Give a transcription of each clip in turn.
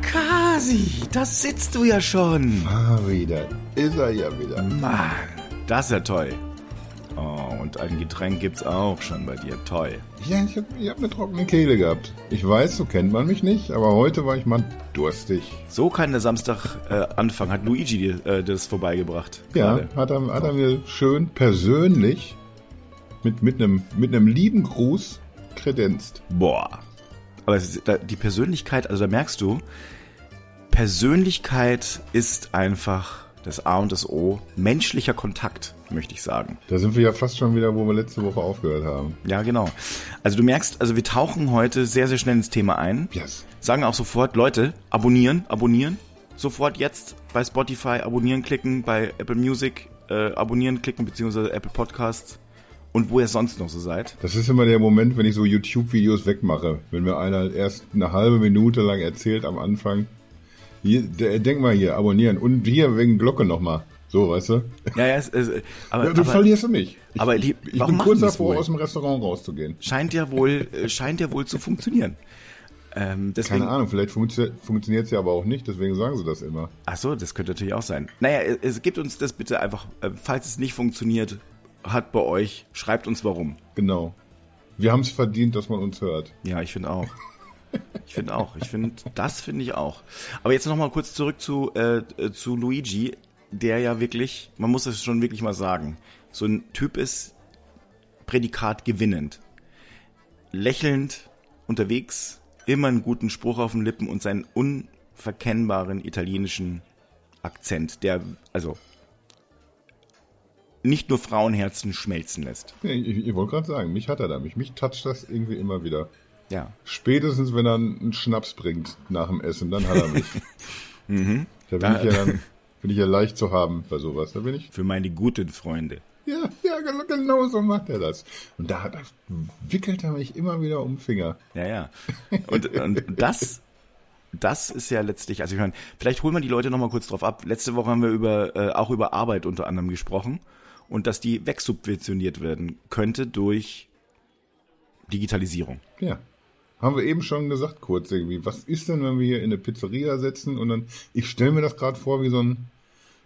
Kasi, da sitzt du ja schon. Ah, wieder. Ist er ja wieder. Mann, das ist ja toll. Oh, und ein Getränk gibt's auch schon bei dir. Toll. Ja, ich habe ich hab eine trockene Kehle gehabt. Ich weiß, so kennt man mich nicht, aber heute war ich mal durstig. So kann der Samstag äh, anfangen. Hat Luigi dir äh, das vorbeigebracht? Ja, hat er, hat er mir schön persönlich mit, mit, einem, mit einem lieben Gruß kredenzt. Boah. Aber die Persönlichkeit, also da merkst du, Persönlichkeit ist einfach das A und das O. Menschlicher Kontakt, möchte ich sagen. Da sind wir ja fast schon wieder, wo wir letzte Woche aufgehört haben. Ja, genau. Also du merkst, also wir tauchen heute sehr, sehr schnell ins Thema ein. Yes. Sagen auch sofort, Leute, abonnieren, abonnieren. Sofort jetzt bei Spotify abonnieren klicken, bei Apple Music äh, abonnieren klicken, beziehungsweise Apple Podcasts und wo ihr sonst noch so seid. Das ist immer der Moment, wenn ich so YouTube-Videos wegmache. Wenn mir einer erst eine halbe Minute lang erzählt am Anfang. Hier, denk mal hier, abonnieren. Und hier wegen Glocke nochmal. So, weißt du? Ja, ja, es, es, aber, Ja, du aber verlierst du mich. Ich, aber ich, die- ich bin kurz davor, aus dem Restaurant rauszugehen. scheint ja wohl, äh, scheint ja wohl zu funktionieren. Ähm, deswegen, Keine Ahnung, vielleicht funktio funktioniert es ja aber auch nicht, deswegen sagen sie das immer. Ach so, das könnte natürlich auch sein. Naja, es, es gibt uns das bitte einfach, äh, falls es nicht funktioniert, hat bei euch, schreibt uns warum. Genau. Wir haben es verdient, dass man uns hört. Ja, ich finde auch. Ich finde auch. Ich finde, das finde ich auch. Aber jetzt noch mal kurz zurück zu, äh, zu Luigi, der ja wirklich, man muss es schon wirklich mal sagen, so ein Typ ist, Prädikat gewinnend. Lächelnd unterwegs, immer einen guten Spruch auf den Lippen und seinen unverkennbaren italienischen Akzent, der, also, nicht nur Frauenherzen schmelzen lässt. Ich, ich, ich wollte gerade sagen, mich hat er da. Mich, mich toucht das irgendwie immer wieder. Ja. Spätestens, wenn er einen Schnaps bringt nach dem Essen, dann hat er mich. Da bin Da- ich ja dann, bin ich ja leicht zu haben bei sowas. Da bin ich, Für meine guten Freunde. ja, ja, genau- genau so macht er das. Und da, da wickelt er mich immer wieder um den Finger. Ja, ja. Und, und das, das ist ja letztlich, also ich meine, vielleicht holen wir die Leute nochmal kurz drauf ab. Letzte Woche haben wir über, äh, auch über Arbeit unter anderem gesprochen und dass die wegsubventioniert werden könnte durch Digitalisierung. Ja. Haben wir eben schon gesagt, kurz irgendwie. Was ist denn, wenn wir hier in eine Pizzeria sitzen und dann, ich stelle mir das gerade vor wie so ein,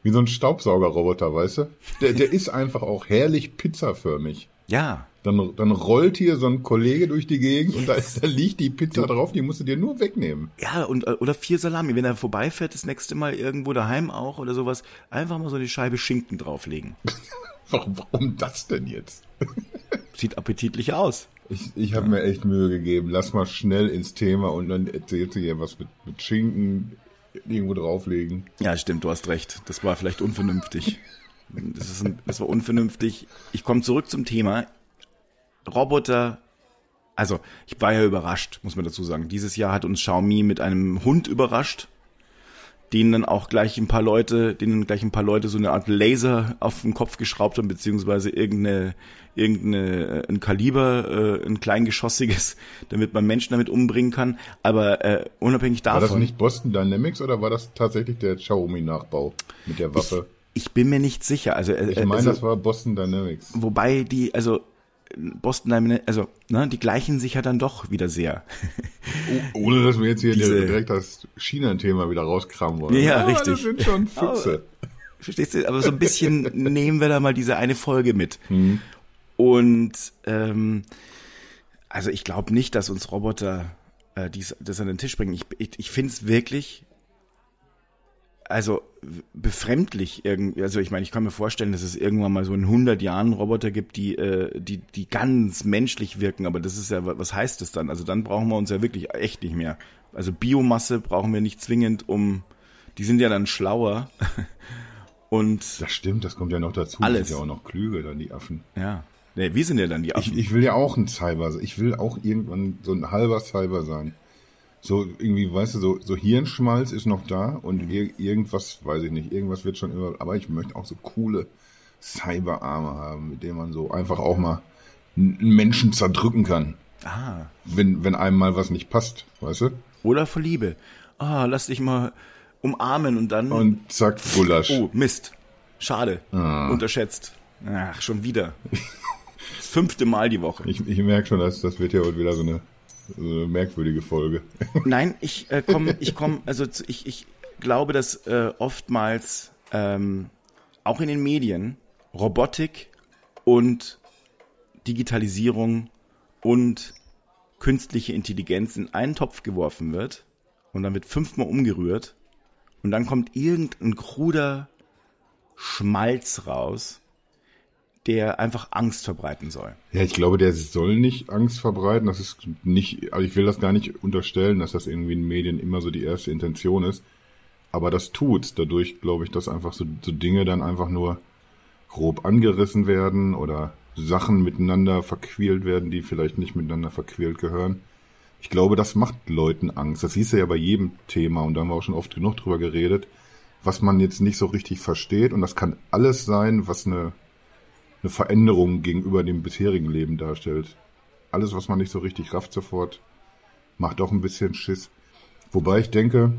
wie so ein Staubsaugerroboter, weißt du? Der, der ist einfach auch herrlich pizzaförmig. Ja, Dann, dann rollt hier so ein Kollege durch die Gegend und da, da liegt die Pizza drauf, die musst du dir nur wegnehmen. ja, und, äh, oder vier Salami. Wenn er vorbeifährt, das nächste Mal irgendwo daheim auch oder sowas, einfach mal so eine Scheibe Schinken drauflegen. Warum, warum das denn jetzt? Sieht appetitlich aus. Ich, ich habe mir echt Mühe gegeben. Lass mal schnell ins Thema und dann erzählt sie hier was mit, mit Schinken irgendwo drauflegen. Ja, stimmt, du hast recht. Das war vielleicht unvernünftig. Das, ist ein, das war unvernünftig. Ich komme zurück zum Thema. Roboter. Also, ich war ja überrascht, muss man dazu sagen. Dieses Jahr hat uns Xiaomi mit einem Hund überrascht, denen dann auch gleich ein paar Leute, denen gleich ein paar Leute so eine Art Laser auf den Kopf geschraubt haben, beziehungsweise irgendeine, irgendeine, äh, ein Kaliber, äh, ein kleingeschossiges, damit man Menschen damit umbringen kann. Aber äh, unabhängig War davon. das nicht Boston Dynamics oder war das tatsächlich der Xiaomi-Nachbau mit der Waffe? Ich bin mir nicht sicher. Also, äh, Ich, meine, also das war Boston Dynamics. wobei die, also Boston Dynamics, also ne, die gleichen sich ja dann doch wieder sehr. Oh, ohne dass wir jetzt hier Diese- direkt das China-Thema wieder rauskramen wollen. Ja, Aber richtig. Das sind schon Füchse. Verstehst du? Aber so ein bisschen nehmen wir da mal diese eine Folge mit. Mhm. Und ähm, also ich glaube nicht, dass uns Roboter äh, dies, das an den Tisch bringen. Ich, ich, ich finde es wirklich also befremdlich irgendwie. Also ich meine, ich kann mir vorstellen, dass es irgendwann mal so in 100 Jahren Roboter gibt, die, äh, die, die ganz menschlich wirken. Aber das ist ja, was heißt das dann? Also dann brauchen wir uns ja wirklich echt nicht mehr. Also Biomasse brauchen wir nicht zwingend, um, die sind ja dann schlauer. Und Das stimmt, das kommt ja noch dazu. Alles. Die sind ja auch noch klüger, dann die Affen. ja, nee, wir sind ja dann die Ich, Affen. ich will ja auch ein Cyber sein. Ich will auch irgendwann so ein halber Cyber sein. So irgendwie, weißt du, so, so Hirnschmalz ist noch da und ir irgendwas, weiß ich nicht, irgendwas wird schon immer, aber ich möchte auch so coole Cyberarme haben, mit denen man so einfach auch mal einen Menschen zerdrücken kann, ah, wenn, wenn einem mal was nicht passt, weißt du? oder vor Liebe. Ah, lass dich mal umarmen und dann. Und zack, Gulasch. oh, Mist. Schade. Ah. Unterschätzt. Ach, schon wieder. Das fünfte Mal die Woche. Ich, ich merke schon, dass das wird ja heute wieder so eine eine merkwürdige Folge. Nein, ich äh, komme, ich komme, also ich, ich glaube, dass äh, oftmals ähm, auch in den Medien Robotik und Digitalisierung und künstliche Intelligenz in einen Topf geworfen wird und dann wird fünfmal umgerührt und dann kommt irgendein kruder Schmalz raus, der einfach Angst verbreiten soll. Ja, ich glaube, der soll nicht Angst verbreiten. Das ist nicht, also ich will das gar nicht unterstellen, dass das irgendwie in Medien immer so die erste Intention ist. Aber das tut's. Dadurch glaube ich, dass einfach so, so Dinge dann einfach nur grob angerissen werden oder Sachen miteinander verquält werden, die vielleicht nicht miteinander verquält gehören. Ich glaube, das macht Leuten Angst. Das hieß ja bei jedem Thema und da haben wir auch schon oft genug drüber geredet, was man jetzt nicht so richtig versteht. Und das kann alles sein, was eine, eine Veränderung gegenüber dem bisherigen Leben darstellt. Alles, was man nicht so richtig rafft sofort, macht auch ein bisschen Schiss. Wobei ich denke,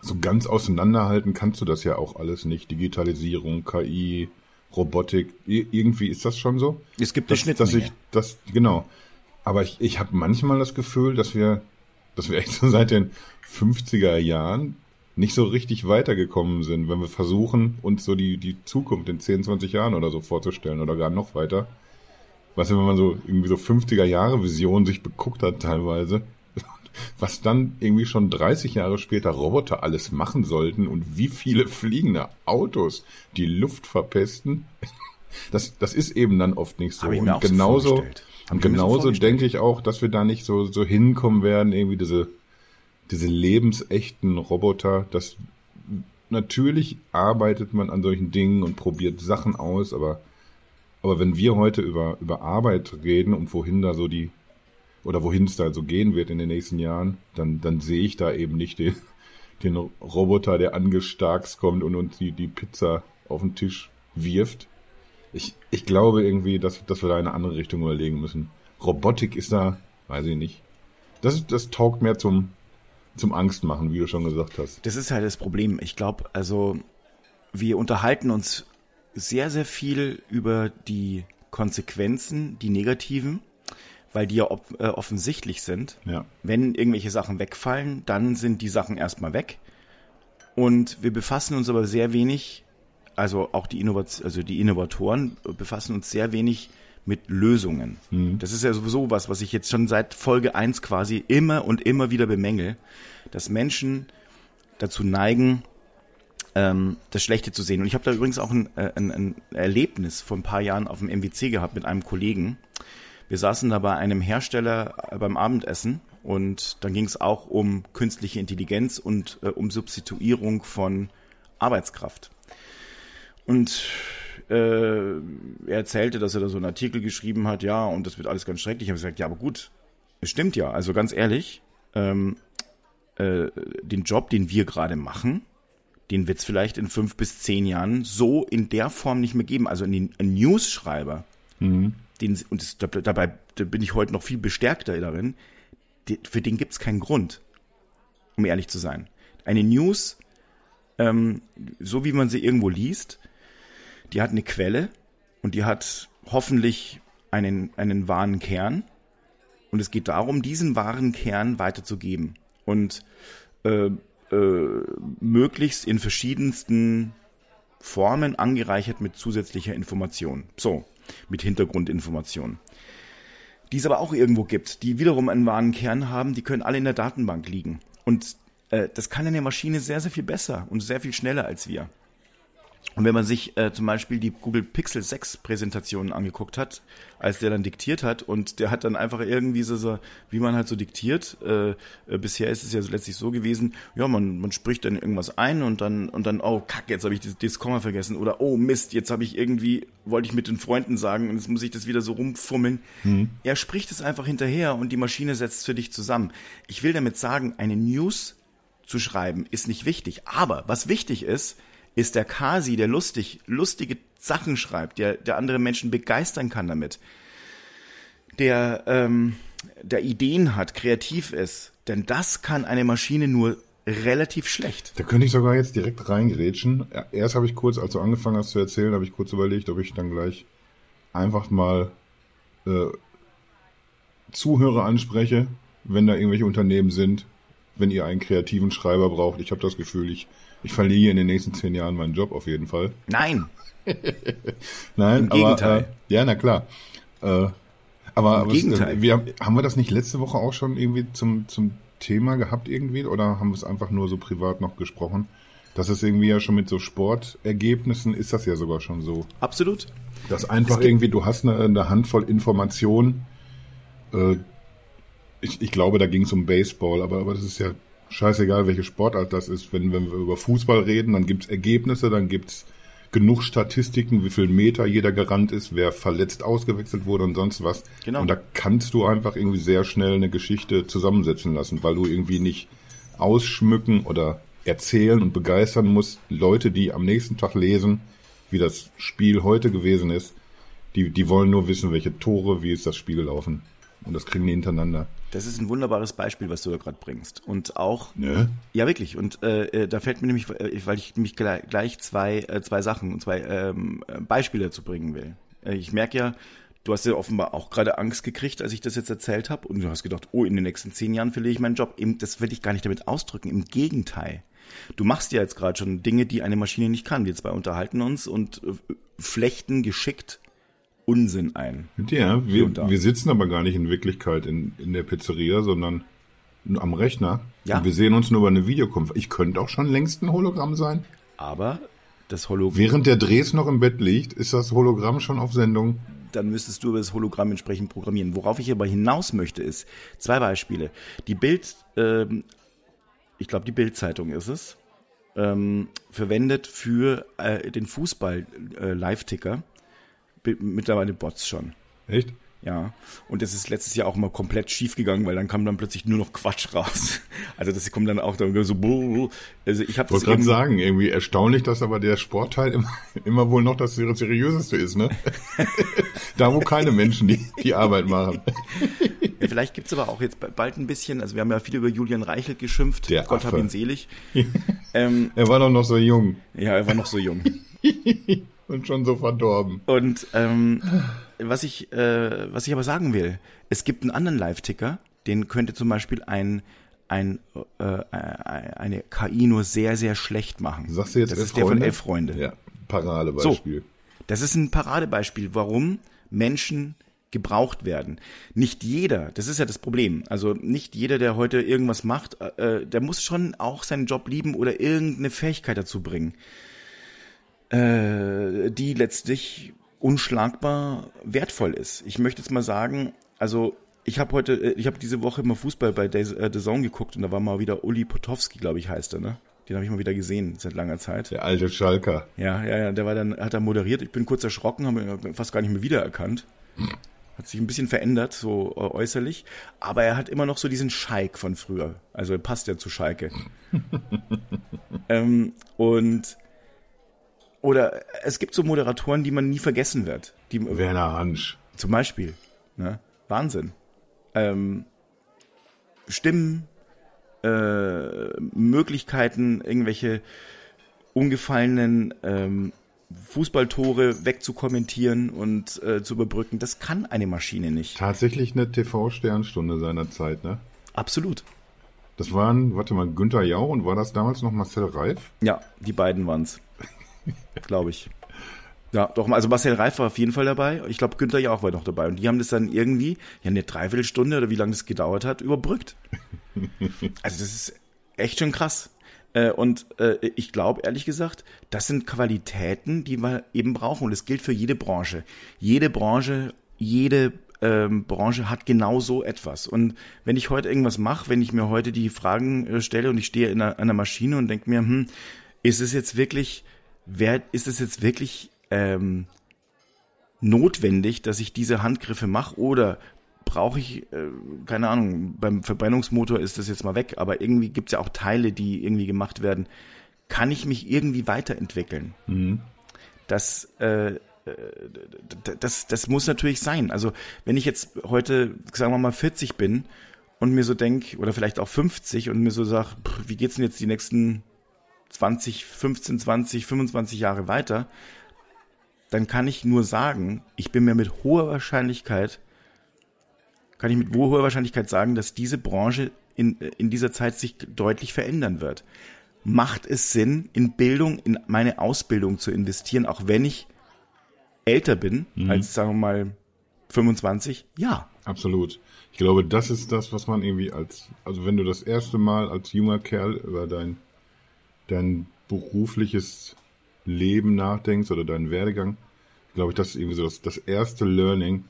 so ganz auseinanderhalten kannst du das ja auch alles nicht. Digitalisierung, KI, Robotik, irgendwie ist das schon so. Es gibt eine Schnittmenge. Dass ich, das, genau. Aber ich, ich habe manchmal das Gefühl, dass wir, dass wir echt so seit den 50er Jahren nicht so richtig weitergekommen sind, wenn wir versuchen, uns so die, die Zukunft in 10, 20 Jahren oder so vorzustellen oder gar noch weiter. Weißt du, wenn man so irgendwie so 50er Jahre Visionen sich beguckt hat teilweise, was dann irgendwie schon 30 Jahre später Roboter alles machen sollten und wie viele fliegende Autos die Luft verpesten, das, das ist eben dann oft nicht so. Und so genauso. Hab und so genauso denke ich auch, dass wir da nicht so, so hinkommen werden, irgendwie diese, diese lebensechten Roboter, das natürlich arbeitet man an solchen Dingen und probiert Sachen aus, aber, aber wenn wir heute über, über Arbeit reden und wohin da so die, oder wohin es da so gehen wird in den nächsten Jahren, dann, dann sehe ich da eben nicht den, den Roboter, der angestarks kommt und uns die, die Pizza auf den Tisch wirft. Ich, ich glaube irgendwie, dass, dass wir da in eine andere Richtung überlegen müssen. Robotik ist da, weiß ich nicht. Das, das taugt mehr zum, zum Angstmachen, wie du schon gesagt hast. Das ist halt das Problem. Ich glaube, also wir unterhalten uns sehr, sehr viel über die Konsequenzen, die negativen, weil die ja äh, offensichtlich sind. Ja. Wenn irgendwelche Sachen wegfallen, dann sind die Sachen erstmal weg. Und wir befassen uns aber sehr wenig, also auch die, Innovat also die Innovatoren befassen uns sehr wenig mit Lösungen. Das ist ja sowieso was, was ich jetzt schon seit Folge 1 quasi immer und immer wieder bemängel, dass Menschen dazu neigen, ähm, das Schlechte zu sehen. Und ich habe da übrigens auch ein, äh, ein, ein Erlebnis vor ein paar Jahren auf dem MWC gehabt mit einem Kollegen. Wir saßen da bei einem Hersteller äh, beim Abendessen und dann ging es auch um künstliche Intelligenz und äh, um Substituierung von Arbeitskraft. Und äh, er erzählte, dass er da so einen Artikel geschrieben hat, ja, und das wird alles ganz schrecklich. Ich habe gesagt, ja, aber gut, es stimmt ja. Also ganz ehrlich, ähm, äh, den Job, den wir gerade machen, den wird es vielleicht in fünf bis zehn Jahren so in der Form nicht mehr geben. Also ein, News-Schreiber, den, und das, dabei da bin ich heute noch viel bestärkter darin, die, für den gibt es keinen Grund, um ehrlich zu sein. Eine News, ähm, so wie man sie irgendwo liest, die hat eine Quelle und die hat hoffentlich einen, einen wahren Kern. Und es geht darum, diesen wahren Kern weiterzugeben. Und äh, äh, möglichst in verschiedensten Formen angereichert mit zusätzlicher Information. So, mit Hintergrundinformation. Die es aber auch irgendwo gibt, die wiederum einen wahren Kern haben, die können alle in der Datenbank liegen. Und äh, das kann eine Maschine sehr, sehr viel besser und sehr viel schneller als wir. Und wenn man sich äh, zum Beispiel die Google Pixel 6 Präsentationen angeguckt hat, als der dann diktiert hat und der hat dann einfach irgendwie so, so wie man halt so diktiert, äh, äh, bisher ist es ja so letztlich so gewesen, ja, man, man spricht dann irgendwas ein und dann, und dann, oh kack, jetzt habe ich das, das Komma vergessen oder oh Mist, jetzt habe ich irgendwie, wollte ich mit den Freunden sagen und jetzt muss ich das wieder so rumfummeln. Er spricht es einfach hinterher und die Maschine setzt es für dich zusammen. Ich will damit sagen, eine News zu schreiben ist nicht wichtig, aber was wichtig ist, ist der Kasi, der lustig, lustige Sachen schreibt, der, der andere Menschen begeistern kann damit, der, ähm, der Ideen hat, kreativ ist. Denn das kann eine Maschine nur relativ schlecht. Da könnte ich sogar jetzt direkt reingrätschen. Erst habe ich kurz, als du angefangen hast zu erzählen, habe ich kurz überlegt, ob ich dann gleich einfach mal äh, Zuhörer anspreche wenn da irgendwelche Unternehmen sind, wenn ihr einen kreativen Schreiber braucht. Ich habe das Gefühl, ich, ich verliere in den nächsten zehn Jahren meinen Job auf jeden Fall. Nein. Nein, Im aber Gegenteil. Äh, ja, na klar. Äh, aber aber es- Gegenteil. wir, haben wir das nicht letzte Woche auch schon irgendwie zum, zum Thema gehabt irgendwie oder haben wir es einfach nur so privat noch gesprochen? Das ist irgendwie ja schon mit so Sportergebnissen ist das ja sogar schon so. Absolut. Dass einfach irgendwie, du hast eine, eine Handvoll Informationen. Äh, ich, ich glaube, da ging es um Baseball, aber, aber das ist ja scheißegal, welche Sportart das ist. Wenn, wenn wir über Fußball reden, dann gibt's Ergebnisse, dann gibt's genug Statistiken, wie viel Meter jeder gerannt ist, wer verletzt ausgewechselt wurde und sonst was. Genau. Und da kannst du einfach irgendwie sehr schnell eine Geschichte zusammensetzen lassen, weil du irgendwie nicht ausschmücken oder erzählen und begeistern musst. Leute, die am nächsten Tag lesen, wie das Spiel heute gewesen ist, die, die wollen nur wissen, welche Tore, wie ist das Spiel gelaufen. Und das kriegen die hintereinander. Das ist ein wunderbares Beispiel, was du da gerade bringst. Und auch, Ne? ja wirklich, und äh, äh, da fällt mir nämlich, äh, weil ich mich gleich, zwei, äh, zwei Sachen und zwei ähm, äh, Beispiele dazu bringen will. Ich merke ja, du hast ja offenbar auch gerade Angst gekriegt, als ich das jetzt erzählt habe. Und du hast gedacht, oh, in den nächsten zehn Jahren verliere ich meinen Job. Das will ich gar nicht damit ausdrücken. Im Gegenteil. Du machst ja jetzt gerade schon Dinge, die eine Maschine nicht kann. Wir zwei unterhalten uns und flechten geschickt Unsinn ein. Ja, wir, wir sitzen aber gar nicht in Wirklichkeit in, in der Pizzeria, sondern am Rechner. Ja. Und wir sehen uns nur über eine Videokonferenz. Ich könnte auch schon längst ein Hologramm sein. Aber das Hologramm. Während der Drehs noch im Bett liegt, ist das Hologramm schon auf Sendung. dann müsstest du über das Hologramm entsprechend programmieren. Worauf ich aber hinaus möchte, ist zwei Beispiele. Die Bild, ähm, ich glaube, die Bild-Zeitung ist es, ähm, verwendet für äh, den Fußball-Live-Ticker bi- mittlerweile Bots schon. Echt? Ja, und das ist letztes Jahr auch mal komplett schief gegangen, weil dann kam dann plötzlich nur noch Quatsch raus. Also das kommt dann auch dann so, brrr. also ich habe Ich wollte gerade sagen, irgendwie erstaunlich, dass aber der Sportteil immer, immer wohl noch das seriöseste ist, ne? da, wo keine Menschen die, die Arbeit machen. Ja, vielleicht gibt's aber auch jetzt bald ein bisschen, also wir haben ja viel über Julian Reichelt geschimpft, Der Gott hab Affe. ihn selig. ähm, Er war doch noch so jung ja, er war noch so jung. Und schon so verdorben. Und ähm, was ich, äh, was ich aber sagen will, es gibt einen anderen Live-Ticker, den könnte zum Beispiel ein, ein äh, eine KI nur sehr, sehr schlecht machen. Sagst du jetzt das ist der von? Elf Freunde. Ja, Paradebeispiel. Das ist ein Paradebeispiel, warum Menschen gebraucht werden. Nicht jeder, das ist ja das Problem. Also nicht jeder, der heute irgendwas macht, äh, der muss schon auch seinen Job lieben oder irgendeine Fähigkeit dazu bringen, äh, die letztlich unschlagbar wertvoll ist. Ich möchte jetzt mal sagen, also ich habe heute, äh, ich habe diese Woche mal Fußball bei The äh, The Zone geguckt und da war mal wieder Uli Potowski, glaube ich, heißt er, ne? Den habe ich mal wieder gesehen seit langer Zeit. Der alte Schalker. Ja, ja, ja, der war dann, hat er moderiert. Ich bin kurz erschrocken, habe ihn fast gar nicht mehr wiedererkannt. Hat sich ein bisschen verändert, so äh, äußerlich. Aber er hat immer noch so diesen Schalk von früher. Also er passt ja zu Schalke. ähm, und oder es gibt so Moderatoren, die man nie vergessen wird. Die, Werner Hansch. zum Beispiel. Ne? Wahnsinn. Ähm, Stimmen, äh, Möglichkeiten, irgendwelche ungefallenen ähm, Fußballtore wegzukommentieren und äh, zu überbrücken, das kann eine Maschine nicht. Tatsächlich eine TV-Sternstunde seiner Zeit, ne? Absolut. Das waren, warte mal, Günther Jauch und war das damals noch Marcel Reif? Ja, die beiden waren's. Glaube ich. Ja, doch, also Marcel Reif war auf jeden Fall dabei. Ich glaube, Günther ja auch war noch dabei. Und die haben das dann irgendwie, ja, eine Dreiviertelstunde oder wie lange das gedauert hat, überbrückt. Also das ist echt schon krass. Äh, Und äh, ich glaube, ehrlich gesagt, das sind Qualitäten, die wir eben brauchen. Und das gilt für jede Branche. Jede Branche, jede ähm, Branche hat genau so etwas. Und wenn ich heute irgendwas mache, wenn ich mir heute die Fragen äh, stelle und ich stehe in einer, einer Maschine und denke mir, hm, ist es jetzt wirklich, wer, ist es jetzt wirklich ähm, notwendig, dass ich diese Handgriffe mache oder brauche ich, äh, keine Ahnung, beim Verbrennungsmotor ist das jetzt mal weg, aber irgendwie gibt's ja auch Teile, die irgendwie gemacht werden. Kann ich mich irgendwie weiterentwickeln? Das, äh, äh, das, das muss natürlich sein. Also wenn ich jetzt heute, sagen wir mal, 40 bin und mir so denk oder vielleicht auch 50 und mir so sag, pff, wie geht's denn jetzt die nächsten 20, 15, 20, 25 Jahre weiter, dann kann ich nur sagen, ich bin mir mit hoher Wahrscheinlichkeit kann ich mit hoher Wahrscheinlichkeit sagen, dass diese Branche in, in dieser Zeit sich deutlich verändern wird. Macht es Sinn, in Bildung, in meine Ausbildung zu investieren, auch wenn ich älter bin mhm. als, sagen wir mal, 25? Ja. Absolut. Ich glaube, das ist das, was man irgendwie als, also wenn du das erste Mal als junger Kerl über dein, dein berufliches Leben nachdenkst oder deinen Werdegang, glaube ich, das ist irgendwie so das, das erste Learning,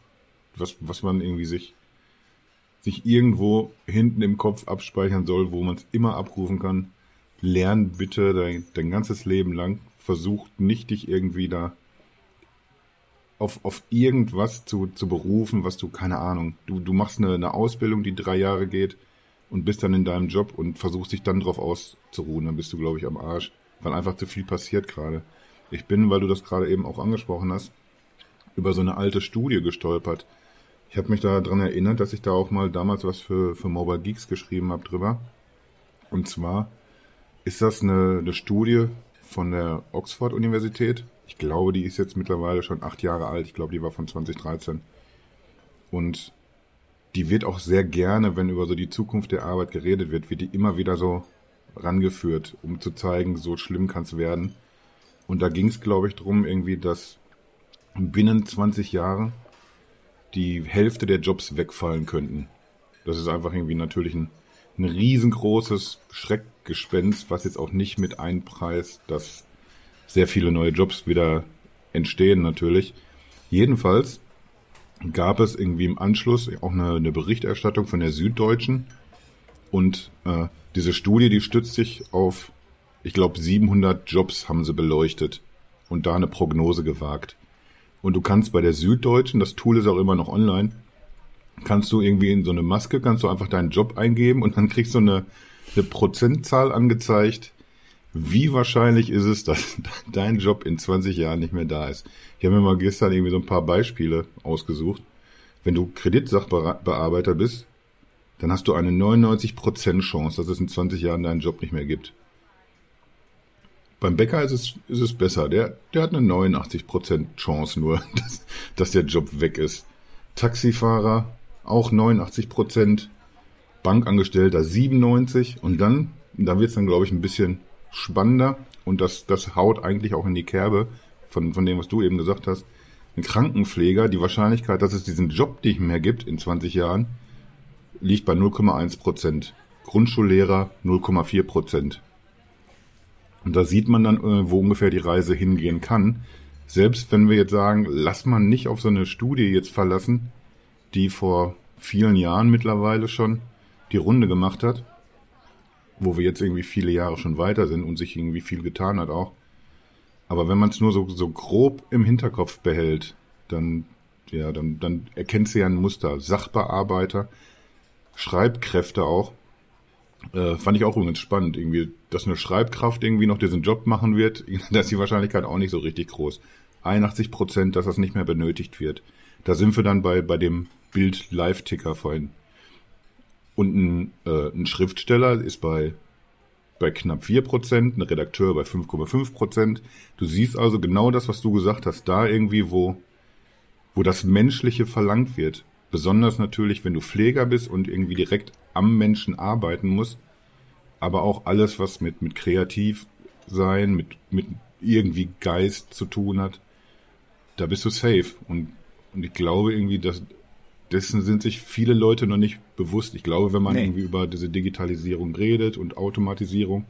was, was man irgendwie sich, sich irgendwo hinten im Kopf abspeichern soll, wo man es immer abrufen kann. Lern bitte dein, dein ganzes Leben lang. Versuch nicht dich irgendwie da auf, auf irgendwas zu, zu berufen, was du, keine Ahnung, du, du machst eine, eine Ausbildung, die drei Jahre geht und bist dann in deinem Job und versuchst dich dann drauf auszuruhen, dann bist du, glaube ich, am Arsch, weil einfach zu viel passiert gerade. Ich bin, weil du das gerade eben auch angesprochen hast, über so eine alte Studie gestolpert. Ich habe mich daran erinnert, dass ich da auch mal damals was für, für Mobile Geeks geschrieben habe drüber. Und zwar ist das eine, eine Studie von der Oxford-Universität. Ich glaube, die ist jetzt mittlerweile schon acht Jahre alt. Ich glaube, die war von 2013. Und die wird auch sehr gerne, wenn über so die Zukunft der Arbeit geredet wird, wird die immer wieder so rangeführt, um zu zeigen, so schlimm kann es werden. Und da ging es, glaube ich, drum irgendwie, dass binnen 20 Jahren die Hälfte der Jobs wegfallen könnten. Das ist einfach irgendwie natürlich ein, ein riesengroßes Schreckgespenst, was jetzt auch nicht mit einpreist, dass sehr viele neue Jobs wieder entstehen natürlich. Jedenfalls gab es irgendwie im Anschluss auch eine, eine Berichterstattung von der Süddeutschen und äh, diese Studie, die stützt sich auf, ich glaube, 700 Jobs haben sie beleuchtet und da eine Prognose gewagt. Und du kannst bei der Süddeutschen, das Tool ist auch immer noch online, kannst du irgendwie in so eine Maske, kannst du einfach deinen Job eingeben und dann kriegst du eine, eine Prozentzahl angezeigt, wie wahrscheinlich ist es, dass dein Job in 20 Jahren nicht mehr da ist. Ich habe mir mal gestern irgendwie so ein paar Beispiele ausgesucht. Wenn du Kreditsachbearbeiter bist, dann hast du eine 99% Chance, dass es in 20 Jahren deinen Job nicht mehr gibt. Beim Bäcker ist es, ist es besser. Der, der hat eine 89% Chance nur, dass, dass der Job weg ist. Taxifahrer auch 89%, Bankangestellter 97% und dann, da wird es dann, glaube ich, ein bisschen spannender und das, das haut eigentlich auch in die Kerbe von, von dem, was du eben gesagt hast. Ein Krankenpfleger, die Wahrscheinlichkeit, dass es diesen Job nicht mehr gibt in 20 Jahren, liegt bei 0,1% Grundschullehrer 0,4% und da sieht man dann, äh, wo ungefähr die Reise hingehen kann. Selbst wenn wir jetzt sagen, lass man nicht auf so eine Studie jetzt verlassen, die vor vielen Jahren mittlerweile schon die Runde gemacht hat, wo wir jetzt irgendwie viele Jahre schon weiter sind und sich irgendwie viel getan hat auch. Aber wenn man es nur so, so grob im Hinterkopf behält, dann, ja, dann, dann erkennt du ja ein Muster. Sachbearbeiter, Schreibkräfte auch, äh, fand ich auch übrigens spannend, irgendwie, dass eine Schreibkraft irgendwie noch diesen Job machen wird, da ist die Wahrscheinlichkeit auch nicht so richtig groß. 81 Prozent, dass das nicht mehr benötigt wird. Da sind wir dann bei, bei dem Bild Live-Ticker vorhin. Und ein, äh, ein Schriftsteller ist bei, bei knapp 4 Prozent, ein Redakteur bei 5,5 Prozent. Du siehst also genau das, was du gesagt hast, da irgendwie, wo, wo das Menschliche verlangt wird. Besonders natürlich, wenn du Pfleger bist und irgendwie direkt am Menschen arbeiten musst, aber auch alles, was mit, mit kreativ sein, mit, mit irgendwie Geist zu tun hat, da bist du safe. Und, und ich glaube irgendwie, dass dessen sind sich viele Leute noch nicht bewusst. Ich glaube, wenn man nee. irgendwie über diese Digitalisierung redet und Automatisierung,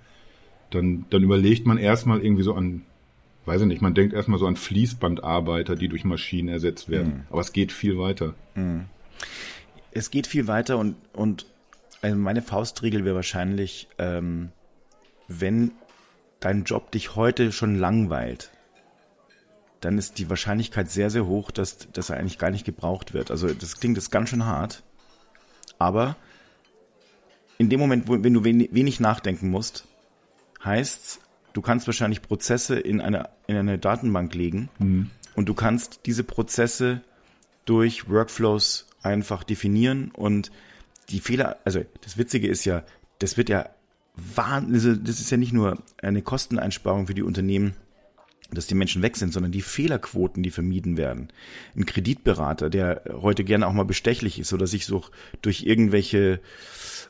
dann, dann überlegt man erstmal irgendwie so an weiß ich nicht, man denkt erstmal so an Fließbandarbeiter, die durch Maschinen ersetzt werden. Mhm. Aber es geht viel weiter. Mhm. Es geht viel weiter und, und also meine Faustregel wäre wahrscheinlich, ähm, wenn dein Job dich heute schon langweilt, dann ist die Wahrscheinlichkeit sehr, sehr hoch, dass, dass er eigentlich gar nicht gebraucht wird. Also das klingt jetzt ganz schön hart, aber in dem Moment, wo, wenn du wenig nachdenken musst, heißt's, du kannst wahrscheinlich Prozesse in eine, in eine Datenbank legen mhm. und du kannst diese Prozesse durch Workflows einfach definieren und die Fehler, also das Witzige ist ja, das wird ja wahnsinnig, also das ist ja nicht nur eine Kosteneinsparung für die Unternehmen, dass die Menschen weg sind, sondern die Fehlerquoten, die vermieden werden. Ein Kreditberater, der heute gerne auch mal bestechlich ist oder sich so durch irgendwelche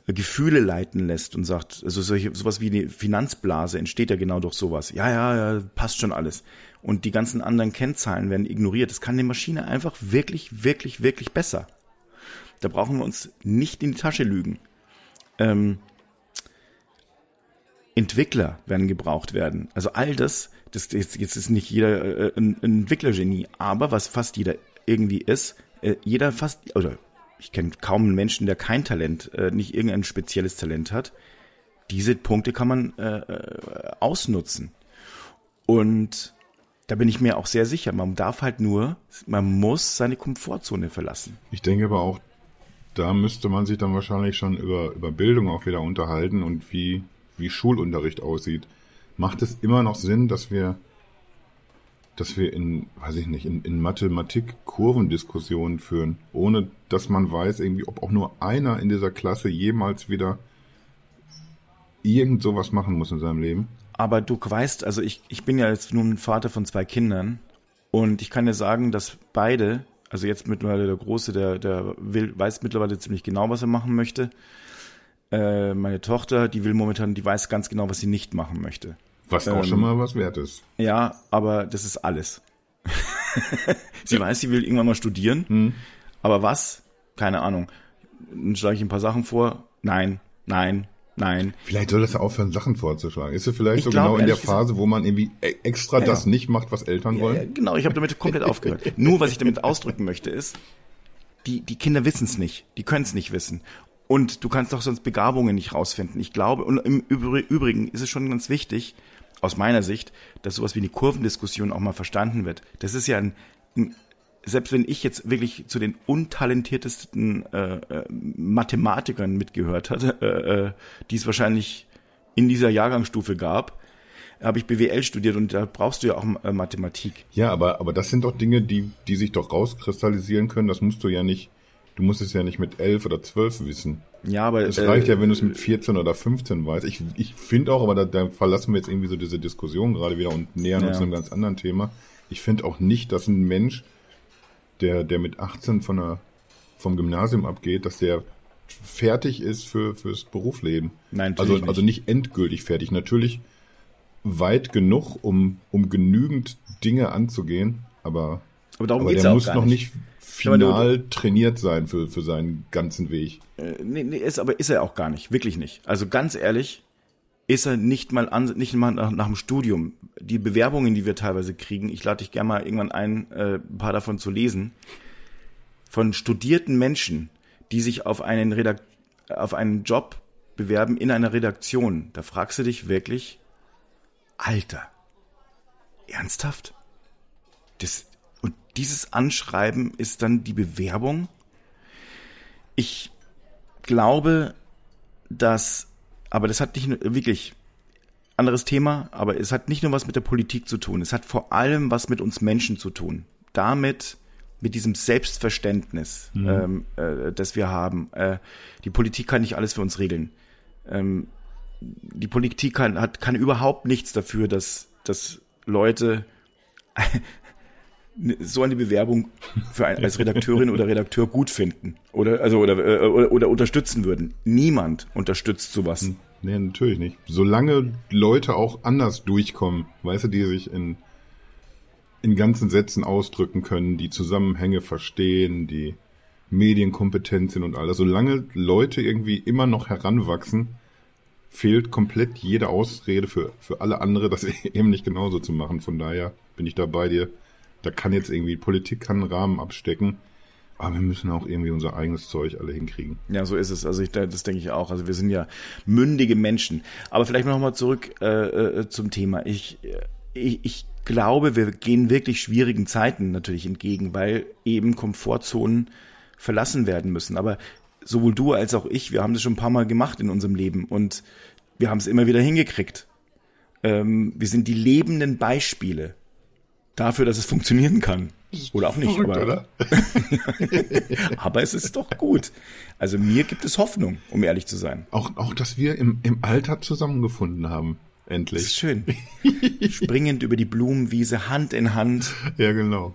Gefühle leiten lässt und sagt, also solche, sowas wie eine Finanzblase entsteht ja genau durch sowas. Ja, ja, ja, passt schon alles. Und die ganzen anderen Kennzahlen werden ignoriert. Das kann die Maschine einfach wirklich, wirklich, wirklich besser. Da brauchen wir uns nicht in die Tasche lügen. Ähm, Entwickler werden gebraucht werden. Also all das, das jetzt, jetzt ist nicht jeder äh, ein, ein Entwicklergenie, aber was fast jeder irgendwie ist, äh, jeder fast, oder ich kenne kaum einen Menschen, der kein Talent, äh, nicht irgendein spezielles Talent hat. Diese Punkte kann man äh, äh, ausnutzen. Und da bin ich mir auch sehr sicher, man darf halt nur, man muss seine Komfortzone verlassen. Ich denke aber auch, da müsste man sich dann wahrscheinlich schon über, über Bildung auch wieder unterhalten und wie, wie Schulunterricht aussieht. Macht es immer noch Sinn, dass wir dass wir in, weiß ich nicht, in, in Mathematik Kurvendiskussionen führen, ohne dass man weiß, irgendwie, ob auch nur einer in dieser Klasse jemals wieder irgend sowas machen muss in seinem Leben. Aber du weißt, also ich, ich bin ja jetzt nun Vater von zwei Kindern und ich kann dir sagen, dass beide, also jetzt mittlerweile der Große, der, der will, weiß mittlerweile ziemlich genau, was er machen möchte. Äh, meine Tochter, die will momentan, die weiß ganz genau, was sie nicht machen möchte. Was auch ähm, schon mal was wert ist. Ja, aber das ist alles. sie weiß, sie will irgendwann mal studieren, hm. aber was? Keine Ahnung. Dann schlage ich ein paar Sachen vor. Nein, nein, nein. Vielleicht soll das ja aufhören, Sachen vorzuschlagen. Ist es vielleicht ich so glaub, genau in der Phase, wo man irgendwie e- extra ja, das nicht macht, was Eltern wollen? Ja, genau, ich habe damit komplett aufgehört. Nur, was ich damit ausdrücken möchte, ist, die, die Kinder wissen es nicht. Die können es nicht wissen. Und du kannst doch sonst Begabungen nicht rausfinden. Ich glaube, und im Übrigen ist es schon ganz wichtig, aus meiner Sicht, dass sowas wie eine Kurvendiskussion auch mal verstanden wird. Das ist ja ein, ein selbst wenn ich jetzt wirklich zu den untalentiertesten äh, äh, Mathematikern mitgehört hatte, äh, äh, die es wahrscheinlich in dieser Jahrgangsstufe gab, habe ich BWL studiert und da brauchst du ja auch äh, Mathematik. Ja, aber, aber das sind doch Dinge, die, die sich doch rauskristallisieren können. Das musst du ja nicht Du musst es ja nicht mit elf oder zwölf wissen. Ja, aber es reicht äh, ja, wenn du es mit 14 oder 15 weißt. Ich, ich finde auch, aber da, da verlassen wir jetzt irgendwie so diese Diskussion gerade wieder und nähern ja. uns einem ganz anderen Thema. Ich finde auch nicht, dass ein Mensch, der, der mit 18 von der, vom Gymnasium abgeht, dass der fertig ist für, fürs Berufsleben. Nein, also, nicht. also nicht endgültig fertig. Natürlich weit genug, um, um genügend Dinge anzugehen, aber, aber, darum aber geht's der muss noch nicht, nicht final du, trainiert sein für, für seinen ganzen Weg. Äh, nee, nee, ist, aber ist er auch gar nicht, wirklich nicht. Also ganz ehrlich, ist er nicht mal an, nicht mal nach, nach dem Studium. Die Bewerbungen, die wir teilweise kriegen, ich lade dich gerne mal irgendwann ein, äh, ein paar davon zu lesen, von studierten Menschen, die sich auf einen Redakt auf einen Job bewerben in einer Redaktion. Da fragst du dich wirklich, Alter, ernsthaft? Das, dieses Anschreiben ist dann die Bewerbung. Ich glaube, dass, aber das hat nicht nur, wirklich anderes Thema, aber es hat nicht nur was mit der Politik zu tun. Es hat vor allem was mit uns Menschen zu tun. Damit, mit diesem Selbstverständnis, mhm. ähm, äh, das wir haben. Äh, die Politik kann nicht alles für uns regeln. Ähm, die Politik kann, hat, kann überhaupt nichts dafür, dass, dass Leute so eine Bewerbung für ein, als Redakteurin oder Redakteur gut finden oder also oder, äh, oder, oder unterstützen würden. Niemand unterstützt sowas. Hm, nee, natürlich nicht. Solange Leute auch anders durchkommen, weißt du, die sich in in ganzen Sätzen ausdrücken können, die Zusammenhänge verstehen, die medienkompetent sind und alles. Solange Leute irgendwie immer noch heranwachsen, fehlt komplett jede Ausrede für, für alle andere, das eben nicht genauso zu machen. Von daher bin ich da bei dir da kann jetzt irgendwie Politik kann einen Rahmen abstecken. Aber wir müssen auch irgendwie unser eigenes Zeug alle hinkriegen. Ja, so ist es. Also ich, das denke ich auch. Also wir sind ja mündige Menschen. Aber vielleicht noch mal zurück äh, äh, zum Thema. Ich, ich, ich glaube, wir gehen wirklich schwierigen Zeiten natürlich entgegen, weil eben Komfortzonen verlassen werden müssen. Aber sowohl du als auch ich, wir haben das schon ein paar Mal gemacht in unserem Leben und wir haben es immer wieder hingekriegt. Ähm, wir sind die lebenden Beispiele dafür, dass es funktionieren kann. Oder auch nicht. Verrückt, aber, aber es ist doch gut. Also mir gibt es Hoffnung, um ehrlich zu sein. Auch, auch dass wir im, im Alter zusammengefunden haben. Das ist Endlich. schön. Springend über die Blumenwiese, Hand in Hand, Ja, genau.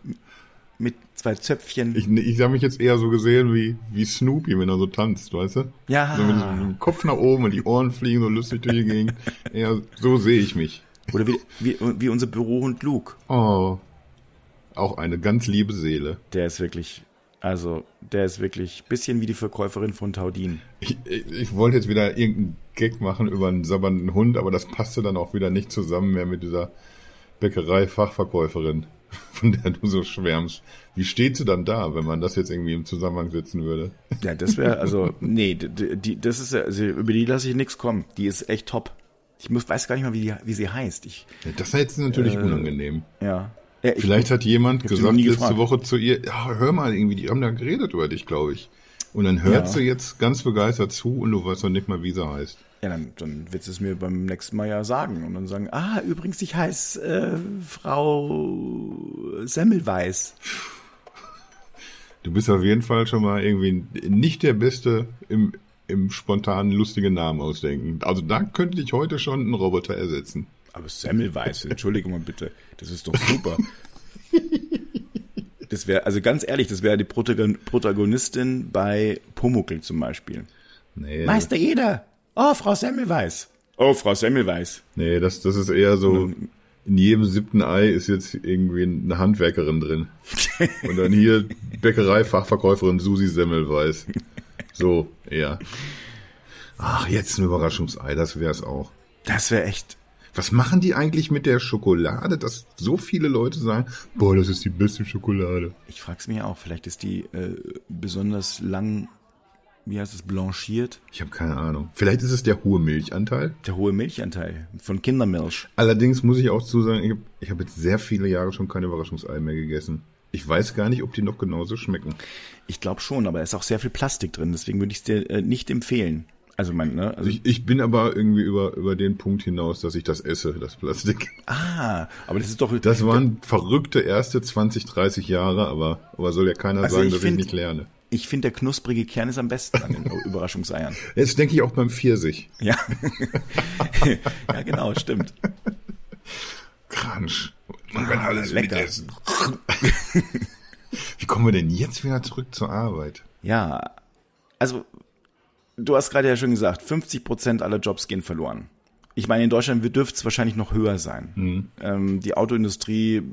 mit zwei Zöpfchen. Ich, ich habe mich jetzt eher so gesehen wie, wie Snoopy, wenn er so tanzt, weißt du? Ja. So mit dem Kopf nach oben und die Ohren fliegen so lustig durch die Gegend. Eher so sehe ich mich. Oder wie, wie, wie unser Bürohund Luke. Oh. Auch eine ganz liebe Seele. Der ist wirklich, also, der ist wirklich bisschen wie die Verkäuferin von Taudin. Ich, ich, ich wollte jetzt wieder irgendeinen Gag machen über einen sabbernden Hund, aber das passte dann auch wieder nicht zusammen mehr mit dieser Bäckerei-Fachverkäuferin, von der du so schwärmst. Wie steht sie dann da, wenn man das jetzt irgendwie im Zusammenhang setzen würde? Ja, das wäre, also, nee, die, die, das ist ja, also, über die lasse ich nichts kommen. Die ist echt top. Ich muss, weiß gar nicht mal, wie, die, wie sie heißt. Ich, Ja, Das ist jetzt natürlich unangenehm. ja. ja ich, Vielleicht hat jemand gesagt letzte gefragt. Woche zu ihr, ja, hör mal, irgendwie, die haben da geredet über dich, glaube ich. Und dann hört Ja. sie jetzt ganz begeistert zu und du weißt noch nicht mal, wie sie heißt. Ja, dann, dann wird es mir beim nächsten Mal ja sagen und dann sagen, ah, übrigens, ich heiße äh, Frau Semmelweis. Du bist auf jeden Fall schon mal irgendwie nicht der Beste im, im spontanen lustigen Namen ausdenken. Also da könnte ich heute schon einen Roboter ersetzen. Aber Semmelweis, Entschuldigung mal bitte, das ist doch super. Das wäre, also ganz ehrlich, das wäre die Protagon Protagonistin bei Pumuckl zum Beispiel. Nee, Meister Eder, oh, Frau Semmelweis. Oh, Frau Semmelweis. nee das, das ist eher so, in jedem siebten Ei ist jetzt irgendwie eine Handwerkerin drin. Und dann hier Bäckerei-Fachverkäuferin Susi Semmelweis. So, eher. Ach, jetzt ein Überraschungsei, das wär's auch. Das wäre echt, Was machen die eigentlich mit der Schokolade, dass so viele Leute sagen, boah, das ist die beste Schokolade. ich frag's mich auch, vielleicht ist die äh, besonders lang, wie heißt es, blanchiert. Ich habe keine Ahnung. Vielleicht ist es der hohe Milchanteil. Der hohe Milchanteil von Kindermilch. Allerdings muss ich auch zusagen, ich habe hab jetzt sehr viele Jahre schon kein Überraschungsei mehr gegessen. Ich weiß gar nicht, ob die noch genauso schmecken. Ich glaube schon, aber da ist auch sehr viel Plastik drin, deswegen würde ich es dir äh, nicht empfehlen. Also mein, ne? Also, Ich, ich bin aber irgendwie über, über den Punkt hinaus, dass ich das esse, das Plastik. ah, aber das ist doch. Das waren verrückte erste 20, 30 Jahre, aber, aber soll ja keiner Also sagen, ich dass find- ich nicht lerne. Ich finde, der knusprige Kern ist am besten an den Überraschungseiern. Jetzt denke ich auch beim Pfirsich. Ja. ja, genau, stimmt. Crunch. Man kann alles lecker. mitessen. Wie kommen wir denn jetzt wieder zurück zur Arbeit? Ja, also du hast gerade ja schon gesagt, 50 Prozent aller Jobs gehen verloren. Ich meine, in Deutschland dürfte es wahrscheinlich noch höher sein. Ähm, die Autoindustrie,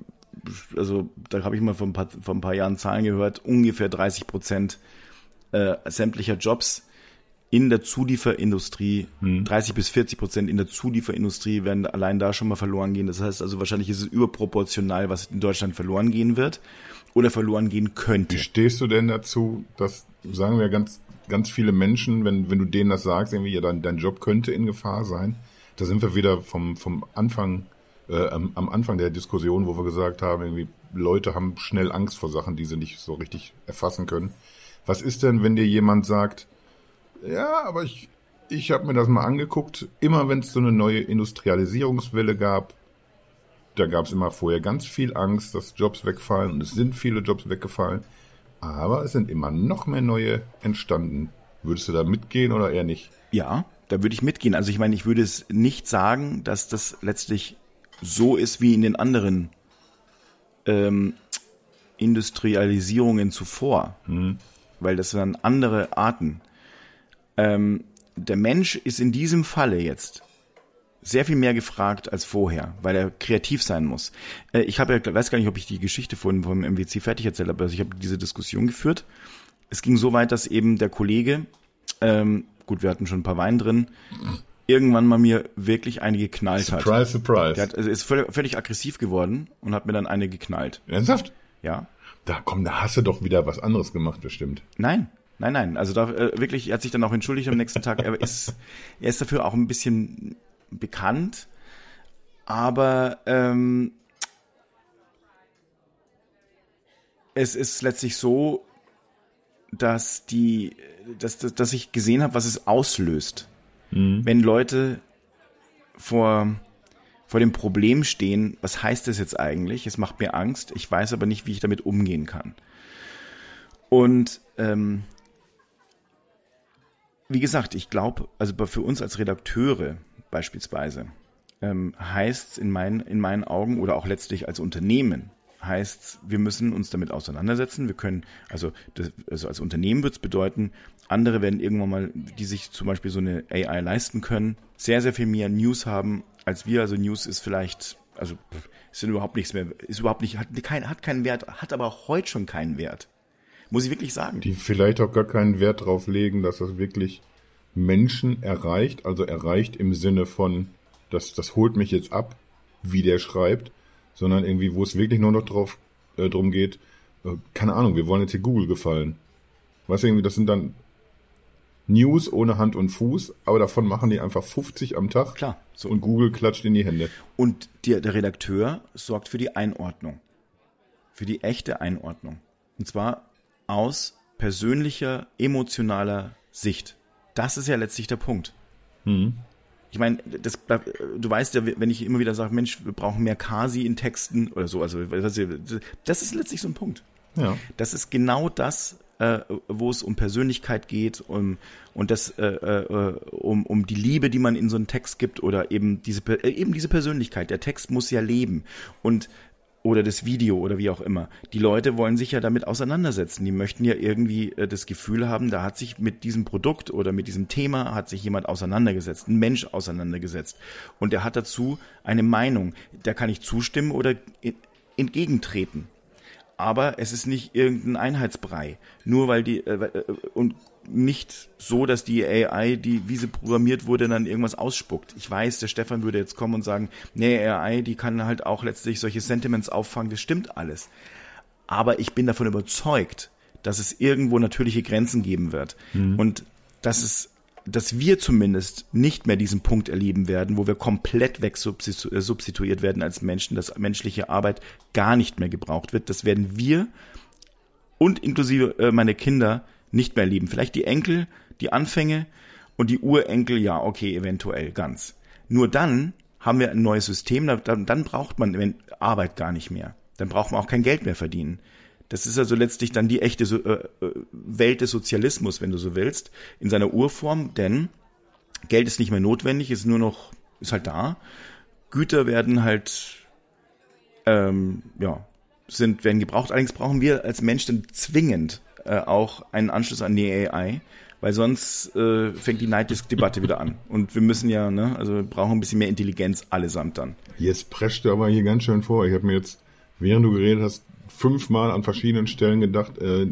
also da habe ich mal vor ein, paar, vor ein paar Jahren Zahlen gehört, ungefähr 30 Prozent äh, sämtlicher Jobs in der Zulieferindustrie, 30 bis 40 Prozent in der Zulieferindustrie werden allein da schon mal verloren gehen. Das heißt also, wahrscheinlich ist es überproportional, was in Deutschland verloren gehen wird oder verloren gehen könnte. Wie stehst du denn dazu, dass, sagen wir ganz, ganz viele Menschen, wenn, wenn du denen das sagst, irgendwie, ja, dein, dein Job könnte in Gefahr sein, da sind wir wieder vom, vom Anfang, äh, am, am Anfang der Diskussion, wo wir gesagt haben, irgendwie, Leute haben schnell Angst vor Sachen, die sie nicht so richtig erfassen können. Was ist denn, wenn dir jemand sagt, ja, aber ich, ich habe mir das mal angeguckt, immer wenn es so eine neue Industrialisierungswelle gab, da gab es immer vorher ganz viel Angst, dass Jobs wegfallen und es sind viele Jobs weggefallen. Aber es sind immer noch mehr neue entstanden. Würdest du da mitgehen oder eher nicht? Ja, da würde ich mitgehen. Also ich meine, ich würde es nicht sagen, dass das letztlich so ist wie in den anderen ähm, Industrialisierungen zuvor, weil das waren andere Arten. Ähm, der Mensch ist in diesem Falle jetzt sehr viel mehr gefragt als vorher, weil er kreativ sein muss. Äh, ich habe ja, weiß gar nicht, ob ich die Geschichte von vom MWC fertig erzählt habe, also ich habe diese Diskussion geführt. Es ging so weit, dass eben der Kollege, ähm, gut, wir hatten schon ein paar Wein drin, irgendwann mal mir wirklich eine geknallt hat. Surprise, surprise. Also ist völlig, völlig aggressiv geworden und hat mir dann eine geknallt. Ernsthaft? Ja. Da komm, da hast du doch wieder was anderes gemacht, bestimmt. Nein, nein, nein. Also da äh, wirklich, er hat sich dann auch entschuldigt am nächsten Tag. Er ist, er ist dafür auch ein bisschen bekannt, aber ähm, es ist letztlich so, dass die, dass, dass, dass ich gesehen habe, was es auslöst, wenn Leute vor vor dem Problem stehen, was heißt das jetzt eigentlich? Es macht mir Angst, ich weiß aber nicht, wie ich damit umgehen kann. Und ähm, wie gesagt, ich glaube, also für uns als Redakteure beispielsweise, ähm, heißt in meinen, in meinen Augen oder auch letztlich als Unternehmen heißt, wir müssen uns damit auseinandersetzen. Wir können, also, das, also als Unternehmen wird es bedeuten, andere werden irgendwann mal, die sich zum Beispiel so eine AI leisten können, sehr, sehr viel mehr News haben als wir. Also News ist vielleicht, also ist überhaupt nichts mehr, ist überhaupt nicht, hat, kein, hat keinen Wert, hat aber auch heute schon keinen Wert. Muss ich wirklich sagen. Die vielleicht auch gar keinen Wert drauf legen, dass das wirklich Menschen erreicht, also erreicht im Sinne von, das, das holt mich jetzt ab, wie der schreibt, sondern irgendwie, wo es wirklich nur noch drauf äh, drum geht, äh, keine Ahnung, wir wollen jetzt hier Google gefallen. Weißt du, irgendwie, das sind dann News ohne Hand und Fuß, aber davon machen die einfach 50 am Tag. Klar. So. Und Google klatscht in die Hände. Und der, der Redakteur sorgt für die Einordnung. Für die echte Einordnung. Und zwar aus persönlicher, emotionaler Sicht. Das ist ja letztlich der Punkt. Mhm. Ich meine, das, du weißt ja, wenn ich immer wieder sage, Mensch, wir brauchen mehr Kasi in Texten oder so, also das ist letztlich so ein Punkt. Ja. Das ist genau das, äh, wo es um Persönlichkeit geht um, und das äh, äh, um, um die Liebe, die man in so einen Text gibt oder eben diese äh, eben diese Persönlichkeit. Der Text muss ja leben und oder das Video oder wie auch immer. Die Leute wollen sich ja damit auseinandersetzen. Die möchten ja irgendwie äh, das Gefühl haben, da hat sich mit diesem Produkt oder mit diesem Thema hat sich jemand auseinandergesetzt, ein Mensch auseinandergesetzt. Und der hat dazu eine Meinung. Da kann ich zustimmen oder entgegentreten aber es ist nicht irgendein Einheitsbrei. Nur weil die äh, äh, und nicht so, dass die AI, die wie sie programmiert wurde, dann irgendwas ausspuckt. Ich weiß, der Stefan würde jetzt kommen und sagen, nee, AI, die kann halt auch letztlich solche Sentiments auffangen, das stimmt alles. Aber ich bin davon überzeugt, dass es irgendwo natürliche Grenzen geben wird. Mhm. Und dass es dass wir zumindest nicht mehr diesen Punkt erleben werden, wo wir komplett wegsubstituiert äh, werden als Menschen, dass menschliche Arbeit gar nicht mehr gebraucht wird. Das werden wir und inklusive äh, meine Kinder nicht mehr erleben. Vielleicht die Enkel, die Anfänge und die Urenkel, ja, okay, eventuell ganz. Nur dann haben wir ein neues System, dann, dann braucht man Arbeit gar nicht mehr. Dann braucht man auch kein Geld mehr verdienen. Das ist also letztlich dann die echte äh, äh, Welt des Sozialismus, wenn du so willst, in seiner Urform, denn Geld ist nicht mehr notwendig, ist nur noch, ist halt da. Güter werden halt, ähm, ja, sind, werden gebraucht. Allerdings brauchen wir als Menschen zwingend äh, auch einen Anschluss an die AI, weil sonst äh, fängt die Nightdisk-Debatte wieder an. Und wir müssen ja, ne, also wir brauchen ein bisschen mehr Intelligenz allesamt dann. Jetzt prescht du aber hier ganz schön vor. Ich habe mir jetzt, während du geredet hast, fünfmal an verschiedenen Stellen gedacht, äh,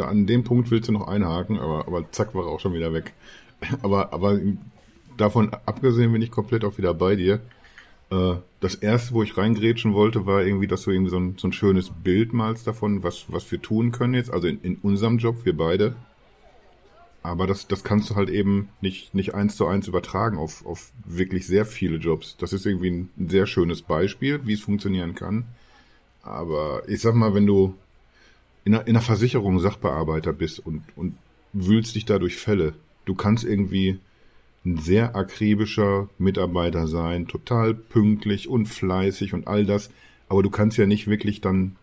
an dem Punkt willst du noch einhaken, aber, aber zack, war er auch schon wieder weg. Aber, aber davon abgesehen bin ich komplett auch wieder bei dir. Äh, das erste, wo ich reingrätschen wollte, war irgendwie, dass du irgendwie so ein, so ein schönes Bild malst davon, was, was wir tun können jetzt, also in, in unserem Job, wir beide. Aber das, das kannst du halt eben nicht, nicht eins zu eins übertragen auf, auf wirklich sehr viele Jobs. Das ist irgendwie ein, ein sehr schönes Beispiel, wie es funktionieren kann. Aber ich sag mal, wenn du in einer, in einer Versicherung Sachbearbeiter bist und, und wühlst dich da durch Fälle, du kannst irgendwie ein sehr akribischer Mitarbeiter sein, total pünktlich und fleißig und all das, aber du kannst ja nicht wirklich dann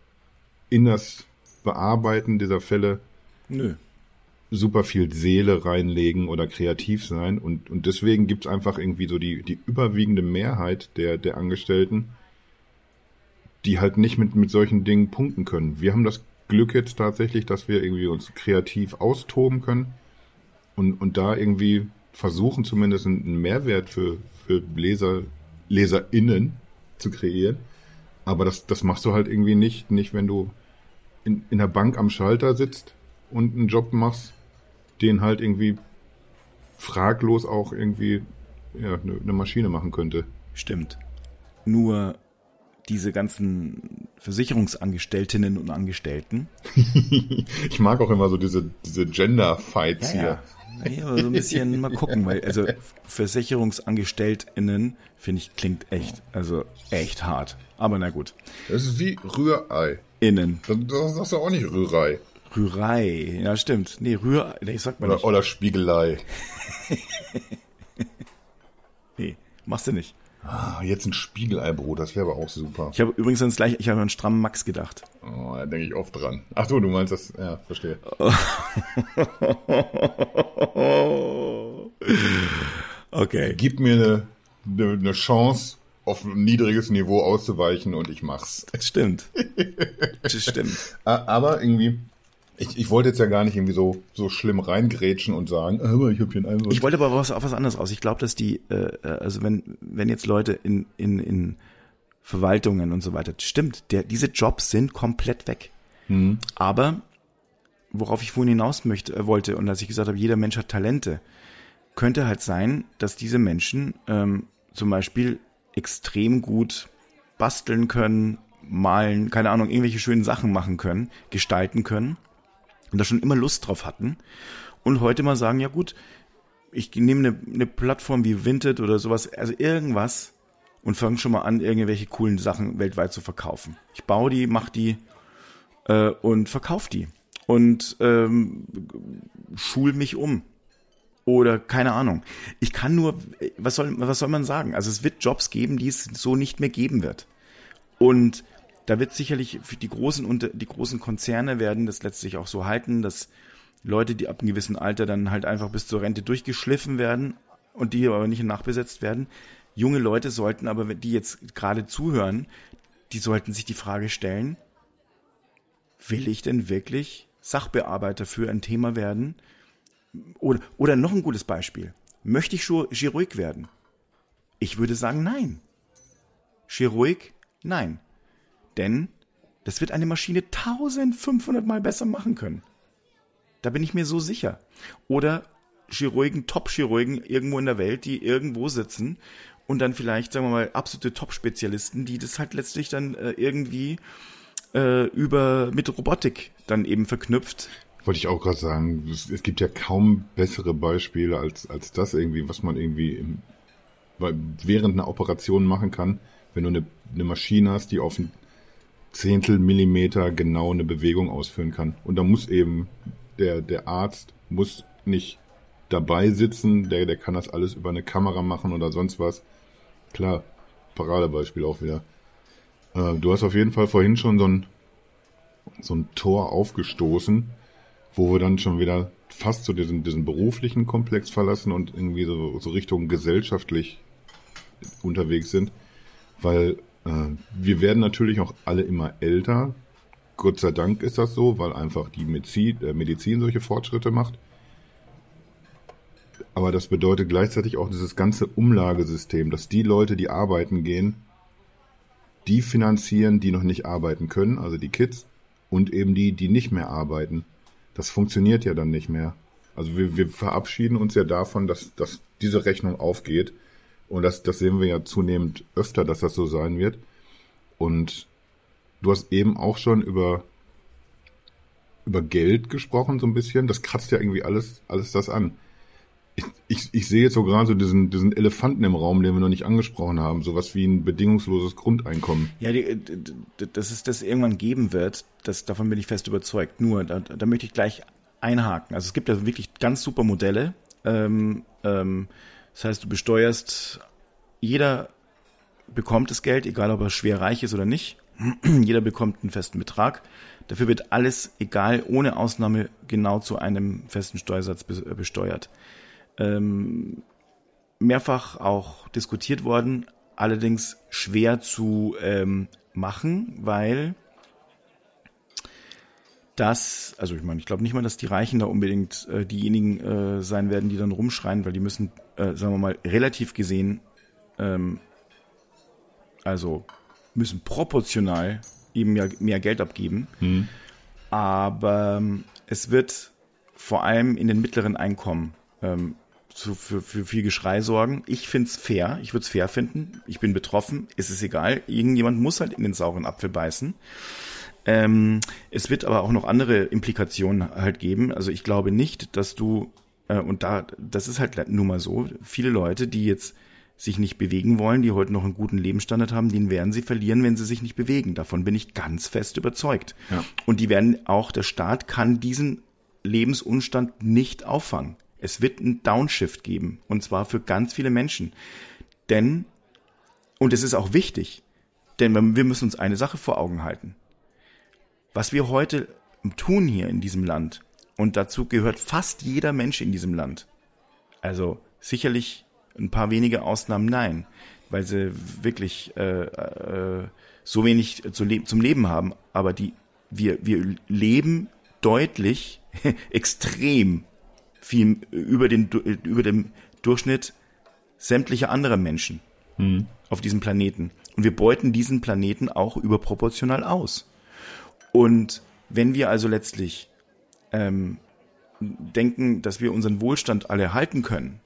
in das Bearbeiten dieser Fälle Nö. super viel Seele reinlegen oder kreativ sein und, und deswegen gibt's einfach irgendwie so die, die überwiegende Mehrheit der, der Angestellten, die halt nicht mit, mit solchen Dingen punkten können. Wir haben das Glück jetzt tatsächlich, dass wir irgendwie uns kreativ austoben können und, und da irgendwie versuchen zumindest einen Mehrwert für, für Leser, LeserInnen zu kreieren. Aber das, das machst du halt irgendwie nicht, nicht wenn du in, in der Bank am Schalter sitzt und einen Job machst, den halt irgendwie fraglos auch irgendwie ja, eine, Maschine machen könnte. Stimmt. Nur diese ganzen Versicherungsangestelltinnen und Angestellten. ich mag auch immer so diese, diese Gender-Fights ja, hier. Ja. Ja, so ein bisschen mal gucken, weil also Versicherungsangestelltinnen finde ich klingt echt, also echt hart. Aber na gut. Das ist wie Rührei. Innen. Das, sagst du auch nicht Rührei. Rührei, ja stimmt. Nee, Rührei, nee, sagt man oder, nicht. Oder Spiegelei. nee, machst du nicht. Ah, jetzt ein Spiegeleibrot, das wäre aber auch super. Ich habe übrigens ans gleiche, ich habe an strammen Max gedacht. Oh, da denke ich oft dran. Ach so, du meinst das, ja, verstehe. okay. Gib mir eine eine, eine Chance, auf ein niedriges Niveau auszuweichen und ich mach's. Das stimmt. Das stimmt. Aber irgendwie, ich, ich wollte jetzt ja gar nicht irgendwie so, so schlimm reingrätschen und sagen, aber ich habe hier einen Einwurf. Ich wollte aber was, auf was anderes raus. Ich glaube, dass die, äh, also wenn, wenn jetzt Leute in, in, in Verwaltungen und so weiter, stimmt, der, diese Jobs sind komplett weg. Mhm. Aber worauf ich vorhin hinaus möchte, äh, wollte und als ich gesagt habe, jeder Mensch hat Talente, könnte halt sein, dass diese Menschen ähm, zum Beispiel extrem gut basteln können, malen, keine Ahnung, irgendwelche schönen Sachen machen können, gestalten können und da schon immer Lust drauf hatten und heute mal sagen, ja gut, ich nehme eine, eine Plattform wie Vinted oder sowas, also irgendwas und fange schon mal an, irgendwelche coolen Sachen weltweit zu verkaufen. Ich baue die, mache die äh, und verkaufe die und ähm, schul mich um oder keine Ahnung. Ich kann nur, was soll, was soll man sagen? Also es wird Jobs geben, die es so nicht mehr geben wird. Und da wird sicherlich für die großen und die großen Konzerne werden das letztlich auch so halten, dass Leute, die ab einem gewissen Alter dann halt einfach bis zur Rente durchgeschliffen werden und die aber nicht nachbesetzt werden. Junge Leute sollten aber, die jetzt gerade zuhören, die sollten sich die Frage stellen, will ich denn wirklich Sachbearbeiter für ein Thema werden, oder, oder noch ein gutes Beispiel. Möchte ich Chirurg werden? Ich würde sagen, nein. Chirurg, nein. Denn das wird eine Maschine 1500 Mal besser machen können. Da bin ich mir so sicher. Oder Chirurgen, Top-Chirurgen irgendwo in der Welt, die irgendwo sitzen und dann vielleicht, sagen wir mal, absolute Top-Spezialisten, die das halt letztlich dann äh, irgendwie äh, über mit Robotik dann eben verknüpft wollte ich auch gerade sagen, es, es, gibt ja kaum bessere Beispiele als, als das irgendwie, was man irgendwie im, während einer Operation machen kann, wenn du eine, eine Maschine hast, die auf ein Zehntel Millimeter genau eine Bewegung ausführen kann. Und da muss eben der, der Arzt muss nicht dabei sitzen, der, der kann das alles über eine Kamera machen oder sonst was. Klar, Paradebeispiel auch wieder. Äh, du hast auf jeden Fall vorhin schon so ein, so ein Tor aufgestoßen, wo wir dann schon wieder fast so diesen, diesen beruflichen Komplex verlassen und irgendwie so, so Richtung gesellschaftlich unterwegs sind, weil wir werden natürlich auch alle immer älter. Gott sei Dank ist das so, weil einfach die Medizin, äh, Medizin solche Fortschritte macht. Aber das bedeutet gleichzeitig auch dieses ganze Umlagesystem, dass die Leute, die arbeiten gehen, die finanzieren, die noch nicht arbeiten können, also die Kids, und eben die, die nicht mehr arbeiten das funktioniert ja dann nicht mehr. Also wir, wir verabschieden uns ja davon, dass, dass diese Rechnung aufgeht. Und das, das sehen wir ja zunehmend öfter, dass das so sein wird. Und du hast eben auch schon über, über Geld gesprochen, so ein bisschen. Das kratzt ja irgendwie alles, alles das an ich, ich, ich sehe jetzt so gerade so diesen, diesen Elefanten im Raum, den wir noch nicht angesprochen haben, sowas wie ein bedingungsloses Grundeinkommen. Ja, die, dass es das irgendwann geben wird, das, davon bin ich fest überzeugt. Nur, da, da möchte ich gleich einhaken. Also es gibt ja wirklich ganz super Modelle. Ähm, ähm, das heißt, du besteuerst, jeder bekommt das Geld, egal ob er schwer reich ist oder nicht. jeder bekommt einen festen Betrag. Dafür wird alles, egal, ohne Ausnahme, genau zu einem festen Steuersatz besteuert ähm, mehrfach auch diskutiert worden, allerdings schwer zu ähm, machen, weil das, also ich meine, ich glaube nicht mal, dass die Reichen da unbedingt äh, diejenigen äh, sein werden, die dann rumschreien, weil die müssen, äh, sagen wir mal, relativ gesehen, ähm, also müssen proportional eben ja mehr Geld abgeben. Mhm. Aber ähm, es wird vor allem in den mittleren Einkommen ähm, zu, für, für viel Geschrei sorgen. Ich find's fair, ich würde es fair finden. Ich bin betroffen, ist es egal. Irgendjemand muss halt in den sauren Apfel beißen. Ähm, es wird aber auch noch andere Implikationen halt geben. Also ich glaube nicht, dass du, und da, das ist halt nun mal so, viele Leute, die jetzt sich nicht bewegen wollen, die heute noch einen guten Lebensstandard haben, den werden sie verlieren, wenn sie sich nicht bewegen. Davon bin ich ganz fest überzeugt. Ja. Und die werden auch, der Staat kann diesen Lebensunstand nicht auffangen. Es wird einen Downshift geben. Und zwar für ganz viele Menschen. Denn, und es ist auch wichtig, denn wir müssen uns eine Sache vor Augen halten. Was wir heute tun hier in diesem Land, und dazu gehört fast jeder Mensch in diesem Land, also sicherlich ein paar wenige Ausnahmen nein, weil sie wirklich äh, äh, so wenig zu le zum Leben haben. Aber die, wir, wir leben deutlich, extrem viel über den, über dem Durchschnitt sämtlicher anderer Menschen mhm. auf diesem Planeten. Und wir beuten diesen Planeten auch überproportional aus. Und wenn wir also letztlich ähm, denken, dass wir unseren Wohlstand alle halten können,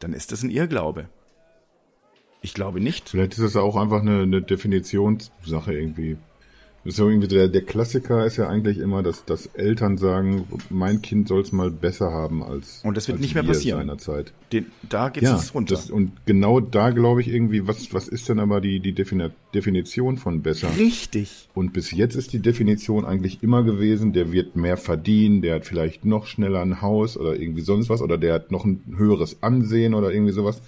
dann ist das ein Irrglaube. Ich glaube nicht. Vielleicht ist es auch einfach eine, eine Definitionssache irgendwie. Das ist ja irgendwie der, der Klassiker ist ja eigentlich immer, dass, dass Eltern sagen, mein Kind soll es mal besser haben als und das wird als nicht mehr passieren. Seinerzeit. Den, da geht es ja, runter. Das, und genau da glaube ich irgendwie, was was ist denn aber die die Definition von besser? Richtig. Und bis jetzt ist die Definition eigentlich immer gewesen, der wird mehr verdienen, der hat vielleicht noch schneller ein Haus oder irgendwie sonst was oder der hat noch ein höheres Ansehen oder irgendwie sowas.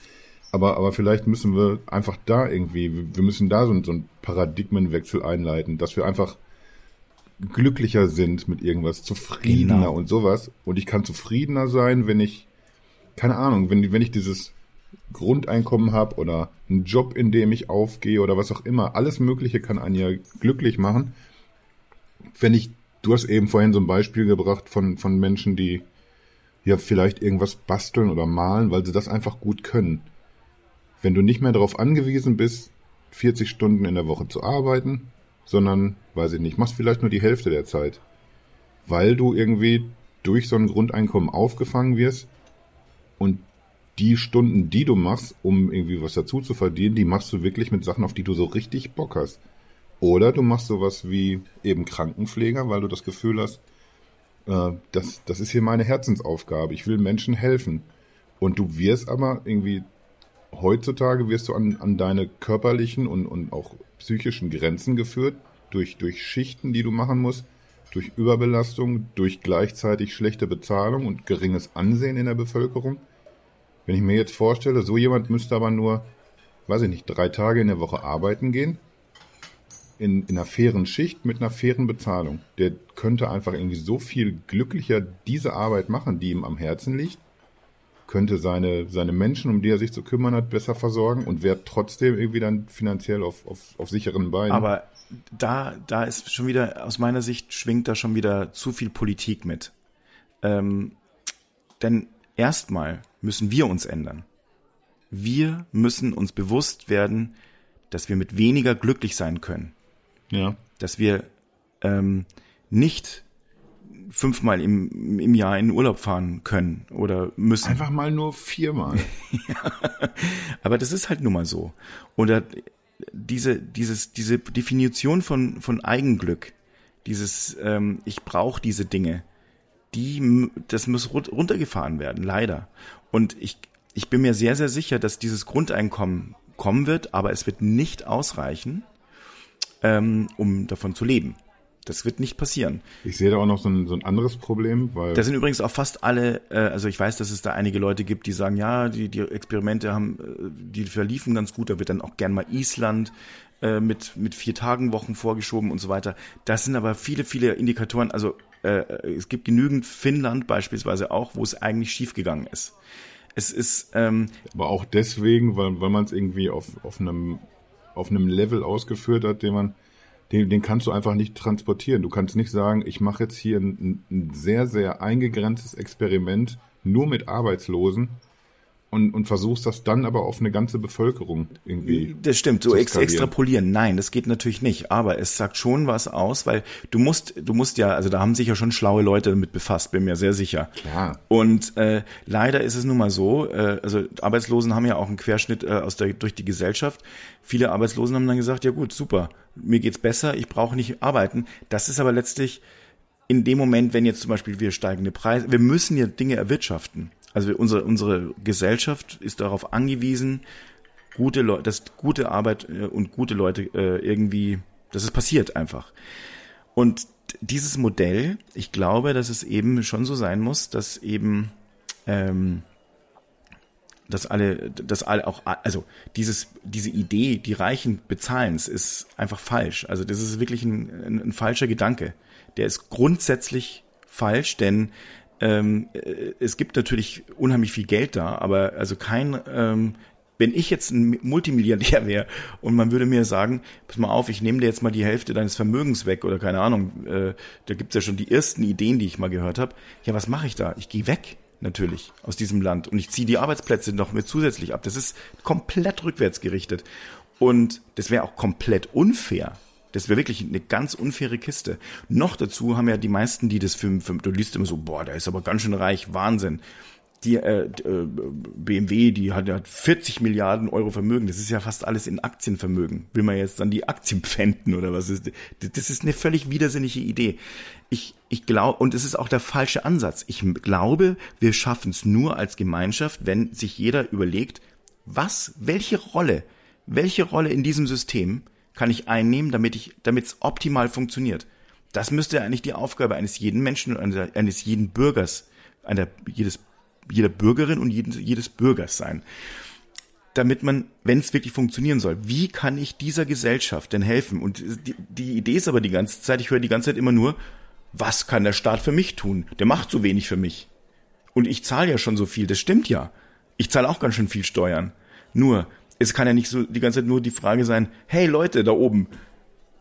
Aber, aber vielleicht müssen wir einfach da irgendwie, wir müssen da so, so einen Paradigmenwechsel einleiten, dass wir einfach glücklicher sind mit irgendwas, zufriedener genau. und sowas. Und ich kann zufriedener sein, wenn ich, keine Ahnung, wenn, wenn ich dieses Grundeinkommen habe oder einen Job, in dem ich aufgehe oder was auch immer. Alles Mögliche kann einen ja glücklich machen. Wenn ich, du hast eben vorhin so ein Beispiel gebracht von, von Menschen, die ja vielleicht irgendwas basteln oder malen, weil sie das einfach gut können wenn du nicht mehr darauf angewiesen bist, 40 Stunden in der Woche zu arbeiten, sondern, weiß ich nicht, machst vielleicht nur die Hälfte der Zeit, weil du irgendwie durch so ein Grundeinkommen aufgefangen wirst und die Stunden, die du machst, um irgendwie was dazu zu verdienen, die machst du wirklich mit Sachen, auf die du so richtig Bock hast. Oder du machst sowas wie eben Krankenpfleger, weil du das Gefühl hast, äh, das, das ist hier meine Herzensaufgabe. Ich will Menschen helfen. Und du wirst aber irgendwie heutzutage wirst du an, an deine körperlichen und, und auch psychischen Grenzen geführt durch, durch Schichten, die du machen musst, durch Überbelastung, durch gleichzeitig schlechte Bezahlung und geringes Ansehen in der Bevölkerung. Wenn ich mir jetzt vorstelle, so jemand müsste aber nur, weiß ich nicht, drei Tage in der Woche arbeiten gehen, in, in einer fairen Schicht mit einer fairen Bezahlung. Der könnte einfach irgendwie so viel glücklicher diese Arbeit machen, die ihm am Herzen liegt könnte seine, seine Menschen, um die er sich zu kümmern hat, besser versorgen und wäre trotzdem irgendwie dann finanziell auf, auf, auf sicheren Beinen. Aber da, da ist schon wieder, aus meiner Sicht schwingt da schon wieder zu viel Politik mit. Ähm, denn erstmal müssen wir uns ändern. Wir müssen uns bewusst werden, dass wir mit weniger glücklich sein können. Ja. Dass wir ähm, nicht fünfmal im, im Jahr in Urlaub fahren können oder müssen. Einfach mal nur viermal. ja, aber das ist halt nun mal so. Oder diese, dieses, diese Definition von, von Eigenglück, dieses, ähm, ich brauche diese Dinge, die, das muss runtergefahren werden, leider. Und ich, ich bin mir sehr, sehr sicher, dass dieses Grundeinkommen kommen wird, aber es wird nicht ausreichen, ähm, um davon zu leben. Das wird nicht passieren. Ich sehe da auch noch so ein, so ein anderes Problem, weil. Da sind übrigens auch fast alle, äh, also ich weiß, dass es da einige Leute gibt, die sagen, ja, die, die Experimente haben, äh, die verliefen ganz gut, da wird dann auch gern mal Island äh, mit, mit vier Tagen Wochen vorgeschoben und so weiter. Das sind aber viele, viele Indikatoren, also äh, es gibt genügend Finnland beispielsweise auch, wo es eigentlich schiefgegangen ist. Es ist ähm, aber auch deswegen, weil, weil man es irgendwie auf, auf einem auf einem Level ausgeführt hat, den man den, den kannst du einfach nicht transportieren. Du kannst nicht sagen, ich mache jetzt hier ein, ein sehr, sehr eingegrenztes Experiment nur mit Arbeitslosen und, und versuchst das dann aber auf eine ganze Bevölkerung irgendwie. Das stimmt, so ex extrapolieren. Nein, das geht natürlich nicht. Aber es sagt schon was aus, weil du musst, du musst ja, also da haben sich ja schon schlaue Leute damit befasst, bin mir sehr sicher. Klar. Und äh, leider ist es nun mal so, äh, also Arbeitslosen haben ja auch einen Querschnitt äh, aus der durch die Gesellschaft. Viele Arbeitslosen haben dann gesagt, ja gut, super, mir geht's besser, ich brauche nicht arbeiten. Das ist aber letztlich in dem Moment, wenn jetzt zum Beispiel wir steigende Preise, wir müssen ja Dinge erwirtschaften. Also unsere, unsere Gesellschaft ist darauf angewiesen, gute Leute, dass gute Arbeit äh, und gute Leute äh, irgendwie, dass es passiert einfach. Und dieses Modell, ich glaube, dass es eben schon so sein muss, dass eben ähm, dass alle, dass alle auch, also dieses, diese Idee, die Reichen bezahlens, ist einfach falsch. Also das ist wirklich ein, ein, ein falscher Gedanke. Der ist grundsätzlich falsch, denn ähm, äh, es gibt natürlich unheimlich viel Geld da, aber also kein, ähm, wenn ich jetzt ein Multimilliardär wäre und man würde mir sagen, pass mal auf, ich nehme dir jetzt mal die Hälfte deines Vermögens weg oder keine Ahnung, äh, da gibt's ja schon die ersten Ideen, die ich mal gehört habe. Ja, was mache ich da? Ich gehe weg natürlich aus diesem Land und ich ziehe die Arbeitsplätze noch mit zusätzlich ab. Das ist komplett rückwärts gerichtet und das wäre auch komplett unfair. Das wäre wirklich eine ganz unfaire Kiste. Noch dazu haben ja die meisten, die das für du liest immer so, boah, der ist aber ganz schön reich, Wahnsinn die äh, äh BMW, die hat ja 40 Milliarden Euro Vermögen. Das ist ja fast alles in Aktienvermögen. Will man jetzt dann die Aktien pfänden oder was ist? Das ist eine völlig widersinnige Idee. Ich, ich glaube, und es ist auch der falsche Ansatz. Ich glaube, wir schaffen es nur als Gemeinschaft, wenn sich jeder überlegt, was, welche Rolle, welche Rolle in diesem System kann ich einnehmen, damit ich, damit es optimal funktioniert. Das müsste eigentlich die Aufgabe eines jeden Menschen und eines jeden Bürgers, einer, jedes jeder Bürgerin und jedes, jedes Bürgers sein. Damit man, wenn es wirklich funktionieren soll, wie kann ich dieser Gesellschaft denn helfen? Und die, die Idee ist aber die ganze Zeit, ich höre die ganze Zeit immer nur, was kann der Staat für mich tun? Der macht so wenig für mich. Und ich zahle ja schon so viel, das stimmt ja. Ich zahle auch ganz schön viel Steuern. Nur, es kann ja nicht so die ganze Zeit nur die Frage sein, hey Leute da oben,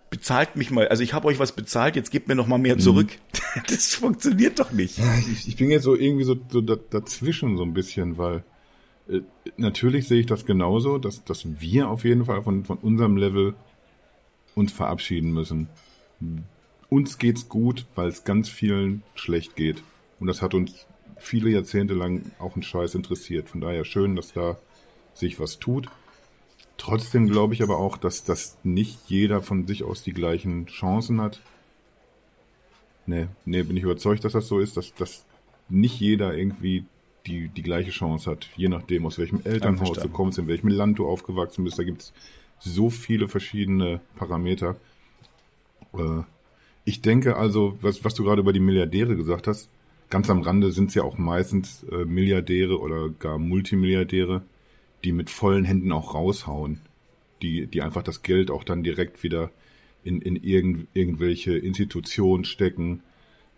bezahlt mich mal, also ich habe euch was bezahlt, jetzt gebt mir noch mal mehr zurück. Mhm. Das funktioniert doch nicht. Ich, ich, bin jetzt so irgendwie so, so dazwischen so ein bisschen, weil äh, natürlich sehe ich das genauso, dass, dass wir auf jeden Fall von, von unserem Level uns verabschieden müssen. Uns geht's gut, weil es ganz vielen schlecht geht. Und das hat uns viele Jahrzehnte lang auch einen Scheiß interessiert. Von daher schön, dass da sich was tut. Trotzdem glaube ich aber auch, dass, dass nicht jeder von sich aus die gleichen Chancen hat. Nee, nee, bin ich überzeugt, dass das so ist, dass, dass nicht jeder irgendwie die, die gleiche Chance hat. Je nachdem, aus welchem Elternhaus du kommst, in welchem Land du aufgewachsen bist. Da gibt es so viele verschiedene Parameter. Äh, ich denke also, was, was du gerade über die Milliardäre gesagt hast, ganz am Rande sind es ja auch meistens äh, Milliardäre oder gar Multimilliardäre, die mit vollen Händen auch raushauen, die, die einfach das Geld auch dann direkt wieder in, in irgend, irgendwelche Institutionen stecken.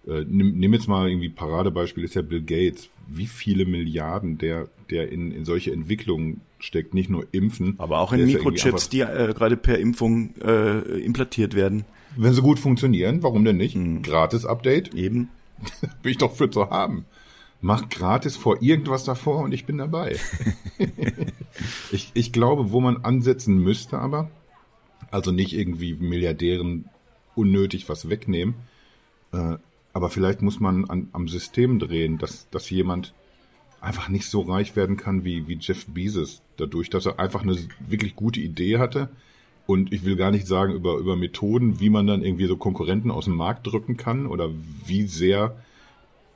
Äh, nimm, nimm jetzt mal irgendwie Paradebeispiel ist ja Bill Gates. Wie viele Milliarden der, der in, in solche Entwicklungen steckt, nicht nur Impfen. Aber auch in Mikrochips, ja die äh, gerade per Impfung äh, implantiert werden. Wenn sie gut funktionieren, warum denn nicht? Mhm. Gratis-Update? Eben. Bin ich doch für zu haben macht gratis vor irgendwas davor und ich bin dabei. ich, ich glaube, wo man ansetzen müsste aber, also nicht irgendwie Milliardären unnötig was wegnehmen, äh, aber vielleicht muss man an, am System drehen, dass, dass jemand einfach nicht so reich werden kann wie, wie Jeff Bezos, dadurch, dass er einfach eine wirklich gute Idee hatte. Und ich will gar nicht sagen über, über Methoden, wie man dann irgendwie so Konkurrenten aus dem Markt drücken kann oder wie sehr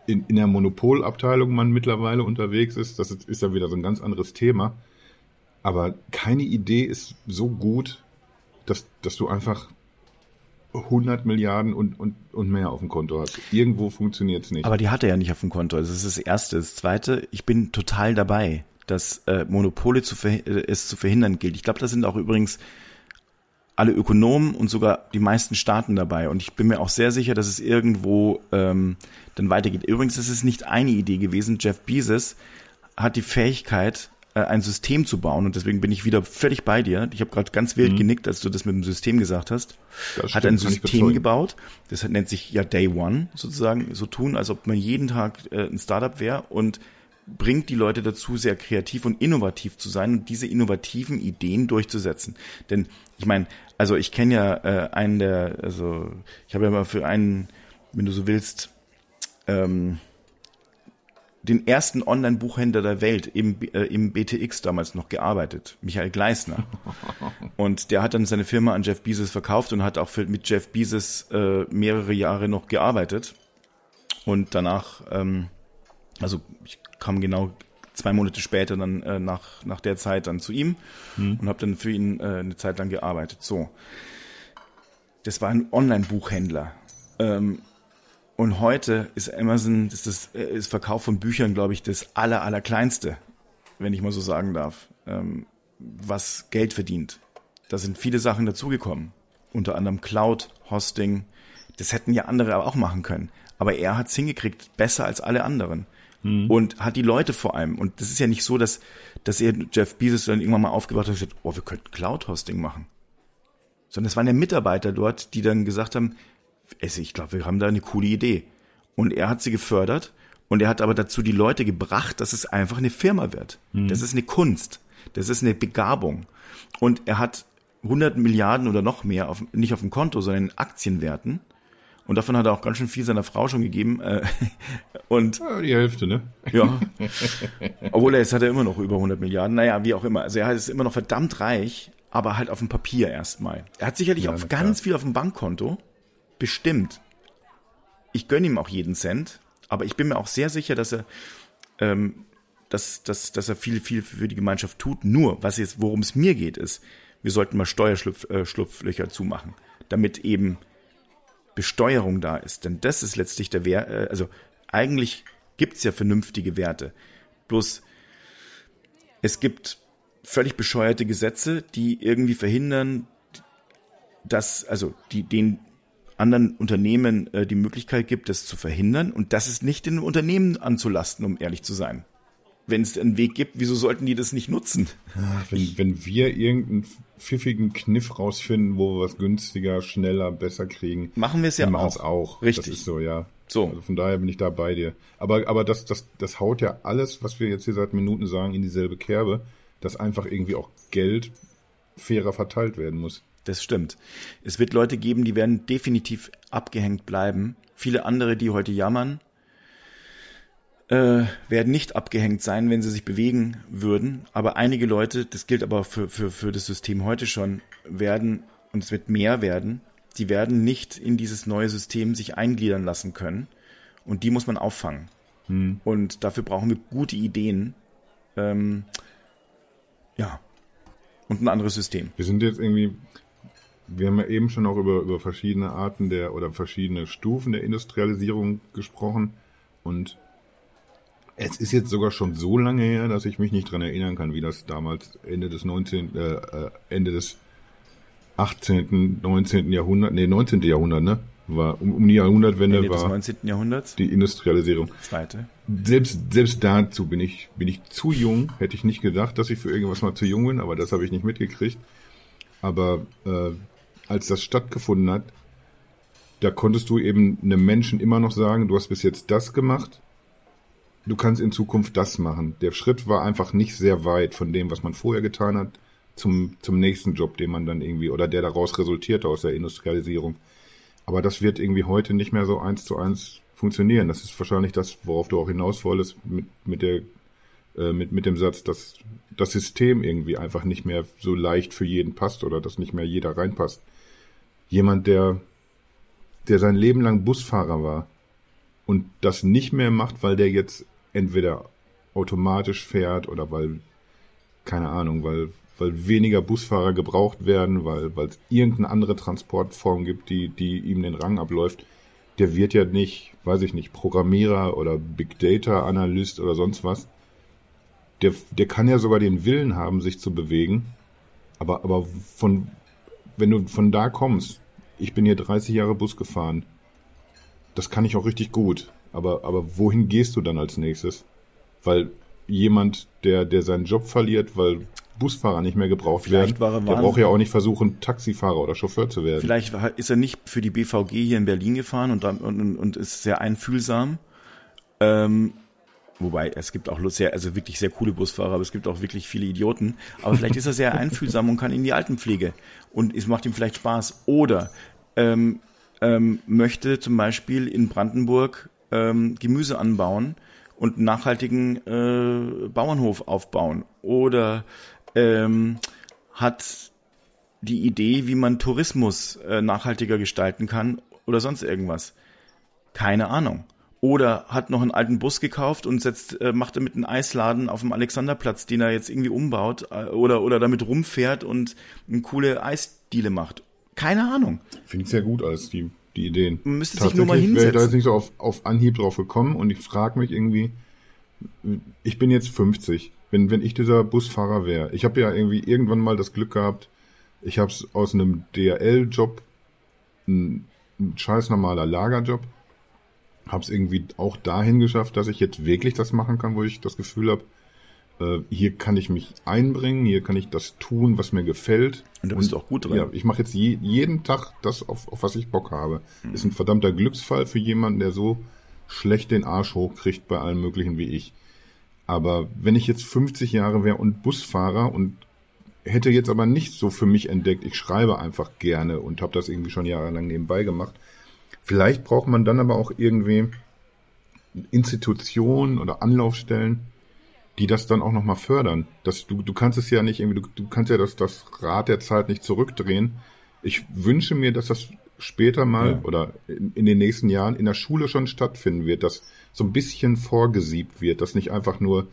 in, in der Monopolabteilung man mittlerweile unterwegs ist, das ist, ist ja wieder so ein ganz anderes Thema. Aber keine Idee ist so gut, dass, dass du einfach 100 Milliarden und, und, und mehr auf dem Konto hast. Irgendwo funktioniert es nicht. Aber die hat er ja nicht auf dem Konto. Also das ist das Erste. Das Zweite, ich bin total dabei, dass äh, Monopole zu äh, es zu verhindern gilt. Ich glaube, das sind auch übrigens alle Ökonomen und sogar die meisten Staaten dabei. Und ich bin mir auch sehr sicher, dass es irgendwo ähm, dann weitergeht. Übrigens ist es nicht eine Idee gewesen. Jeff Bezos hat die Fähigkeit, äh, ein System zu bauen. Und deswegen bin ich wieder völlig bei dir. Ich habe gerade ganz wild mhm. genickt, als du das mit dem System gesagt hast. Das hat ein System gebaut. Das nennt sich ja Day One sozusagen. So tun, als ob man jeden Tag äh, ein Startup wäre und bringt die Leute dazu, sehr kreativ und innovativ zu sein und diese innovativen Ideen durchzusetzen. Denn ich meine, also ich kenne ja äh, einen der, also ich habe ja mal für einen, wenn du so willst, ähm, den ersten Online-Buchhändler der Welt im, äh, im BTX damals noch gearbeitet, Michael Gleisner. Und der hat dann seine Firma an Jeff Bezos verkauft und hat auch für, mit Jeff Bezos äh, mehrere Jahre noch gearbeitet. Und danach, ähm, also ich kam genau zwei Monate später dann äh, nach, nach der Zeit dann zu ihm mhm. und habe dann für ihn äh, eine Zeit lang gearbeitet. So. Das war ein Online-Buchhändler. Ähm, und heute ist Amazon, ist das äh, ist Verkauf von Büchern, glaube ich, das aller, allerkleinste, wenn ich mal so sagen darf, ähm, was Geld verdient. Da sind viele Sachen dazugekommen. Unter anderem Cloud, Hosting. Das hätten ja andere auch machen können. Aber er hat's hingekriegt, besser als alle anderen. Und hat die Leute vor allem. Und das ist ja nicht so, dass, dass er Jeff Bezos dann irgendwann mal aufgewacht hat und gesagt, oh, wir könnten Cloud-Hosting machen. Sondern es waren ja Mitarbeiter dort, die dann gesagt haben, ich glaube, wir haben da eine coole Idee. Und er hat sie gefördert und er hat aber dazu die Leute gebracht, dass es einfach eine Firma wird. Das ist eine Kunst. Das ist eine Begabung. Und er hat 100 Milliarden oder noch mehr, auf, nicht auf dem Konto, sondern in Aktienwerten. Und davon hat er auch ganz schön viel seiner Frau schon gegeben. äh, Und Ja, die Hälfte, ne? ja. Obwohl er jetzt hat er immer noch über 100 Milliarden. Naja, wie auch immer. Also er ist immer noch verdammt reich, aber halt auf dem Papier erstmal. Er hat sicherlich Ja, auch ganz klar. viel auf dem Bankkonto. Bestimmt. Ich gönne ihm auch jeden Cent, aber ich bin mir auch sehr sicher, dass er, ähm, dass, dass, dass er viel, viel für die Gemeinschaft tut. Nur, was jetzt, worum es mir geht, ist, wir sollten mal Steuerschlupflöcher äh, zumachen, damit eben Besteuerung da ist. Denn das ist letztlich der Wert, äh, also eigentlich gibt's ja vernünftige Werte. Bloß es gibt völlig bescheuerte Gesetze, die irgendwie verhindern, dass, also die den anderen Unternehmen äh, die Möglichkeit gibt, das zu verhindern. Und das ist nicht den Unternehmen anzulasten, um ehrlich zu sein. Wenn es einen Weg gibt, wieso sollten die das nicht nutzen? Wenn, wenn wir irgendeinen pfiffigen Kniff rausfinden, wo wir was günstiger, schneller, besser kriegen, Machen wir es ja machen auch. auch. Richtig. Das ist so, ja. So. Also von daher bin ich da bei dir. Aber, aber das, das, das haut ja alles, was wir jetzt hier seit Minuten sagen, in dieselbe Kerbe, dass einfach irgendwie auch Geld fairer verteilt werden muss. Das stimmt. Es wird Leute geben, die werden definitiv abgehängt bleiben. Viele andere, die heute jammern, äh, werden nicht abgehängt sein, wenn sie sich bewegen würden. Aber einige Leute, das gilt aber für, für, für das System heute schon, werden, und es wird mehr werden, die werden nicht in dieses neue System sich eingliedern lassen können. Und die muss man auffangen. Und dafür brauchen wir gute Ideen. Ähm, ja. Und ein anderes System. Wir sind jetzt irgendwie, wir haben ja eben schon auch über, über verschiedene Arten der oder verschiedene Stufen der Industrialisierung gesprochen und es ist jetzt sogar schon so lange her, dass ich mich nicht dran erinnern kann, wie das damals Ende des 19., äh, äh, Ende des 18., 19. Jahrhundert, nee, 19. Jahrhundert, ne? War um, um die Jahrhundertwende Ende des war 19. Jahrhunderts. die Industrialisierung. Zweite. Selbst, selbst dazu bin ich, bin ich zu jung. Hätte ich nicht gedacht, dass ich für irgendwas mal zu jung bin, aber das habe ich nicht mitgekriegt. Aber äh, als das stattgefunden hat, da konntest du eben einem Menschen immer noch sagen, du hast bis jetzt das gemacht, du kannst in Zukunft das machen. Der Schritt war einfach nicht sehr weit von dem, was man vorher getan hat, zum, zum nächsten Job, den man dann irgendwie, oder der daraus resultierte aus der Industrialisierung. Aber das wird irgendwie heute nicht mehr so eins zu eins funktionieren. Das ist wahrscheinlich das, worauf du auch hinaus wolltest mit, mit der, äh, mit, mit dem Satz, dass das System irgendwie einfach nicht mehr so leicht für jeden passt oder dass nicht mehr jeder reinpasst. Jemand, der, der sein Leben lang Busfahrer war und das nicht mehr macht, weil der jetzt entweder automatisch fährt oder weil, keine Ahnung, weil, weil weniger Busfahrer gebraucht werden, weil es irgendeine andere Transportform gibt, die, die ihm den Rang abläuft, der wird ja nicht, weiß ich nicht, Programmierer oder Big Data Analyst oder sonst was. Der, der kann ja sogar den Willen haben, sich zu bewegen. Aber, aber von, wenn du von da kommst, ich bin hier 30 Jahre Bus gefahren, das kann ich auch richtig gut. Aber, aber wohin gehst du dann als nächstes? Weil jemand, der, der seinen Job verliert, weil Busfahrer nicht mehr gebraucht Vielleicht werden, er der braucht ja auch nicht versuchen, Taxifahrer oder Chauffeur zu werden. Vielleicht ist er nicht für die BVG hier in Berlin gefahren und, und, und ist sehr einfühlsam. Ähm, wobei es gibt auch sehr, also wirklich sehr coole Busfahrer, aber es gibt auch wirklich viele Idioten. Aber vielleicht ist er sehr einfühlsam und kann in die Altenpflege und es macht ihm vielleicht Spaß. Oder ähm, ähm, möchte zum Beispiel in Brandenburg ähm, Gemüse anbauen und einen nachhaltigen äh, Bauernhof aufbauen. Oder ähm, hat die Idee, wie man Tourismus äh, nachhaltiger gestalten kann oder sonst irgendwas. Keine Ahnung. Oder hat noch einen alten Bus gekauft und setzt, äh, macht damit einen Eisladen auf dem Alexanderplatz, den er jetzt irgendwie umbaut äh, oder, oder damit rumfährt und eine coole Eisdiele macht. Keine Ahnung. Finde ich sehr gut als die, die Ideen. Man müsste sich nur mal Tatsächlich wäre ich da jetzt hinsetzen. nicht so auf, auf Anhieb drauf gekommen und ich frage mich irgendwie, ich bin jetzt 50, wenn, wenn ich dieser Busfahrer wäre. Ich habe ja irgendwie irgendwann mal das Glück gehabt, ich habe es aus einem DRL-Job, ein, ein scheiß normaler Lagerjob, habe es irgendwie auch dahin geschafft, dass ich jetzt wirklich das machen kann, wo ich das Gefühl habe, äh, hier kann ich mich einbringen, hier kann ich das tun, was mir gefällt. Und du bist auch gut drin. Ja, ich mache jetzt je, jeden Tag das, auf, auf was ich Bock habe. Mhm. Ist ein verdammter Glücksfall für jemanden, der so schlecht den Arsch hochkriegt bei allem Möglichen wie ich. Aber wenn ich jetzt 50 Jahre wäre und Busfahrer und hätte jetzt aber nicht so für mich entdeckt, ich schreibe einfach gerne und habe das irgendwie schon jahrelang nebenbei gemacht. Vielleicht braucht man dann aber auch irgendwie Institutionen oder Anlaufstellen, die das dann auch nochmal fördern. Das, du, du kannst es ja nicht irgendwie, du, du kannst ja das, das Rad der Zeit nicht zurückdrehen. Ich wünsche mir, dass das später mal ja. oder in, in, den nächsten Jahren in der Schule schon stattfinden wird, dass so ein bisschen vorgesiebt wird, dass nicht einfach nur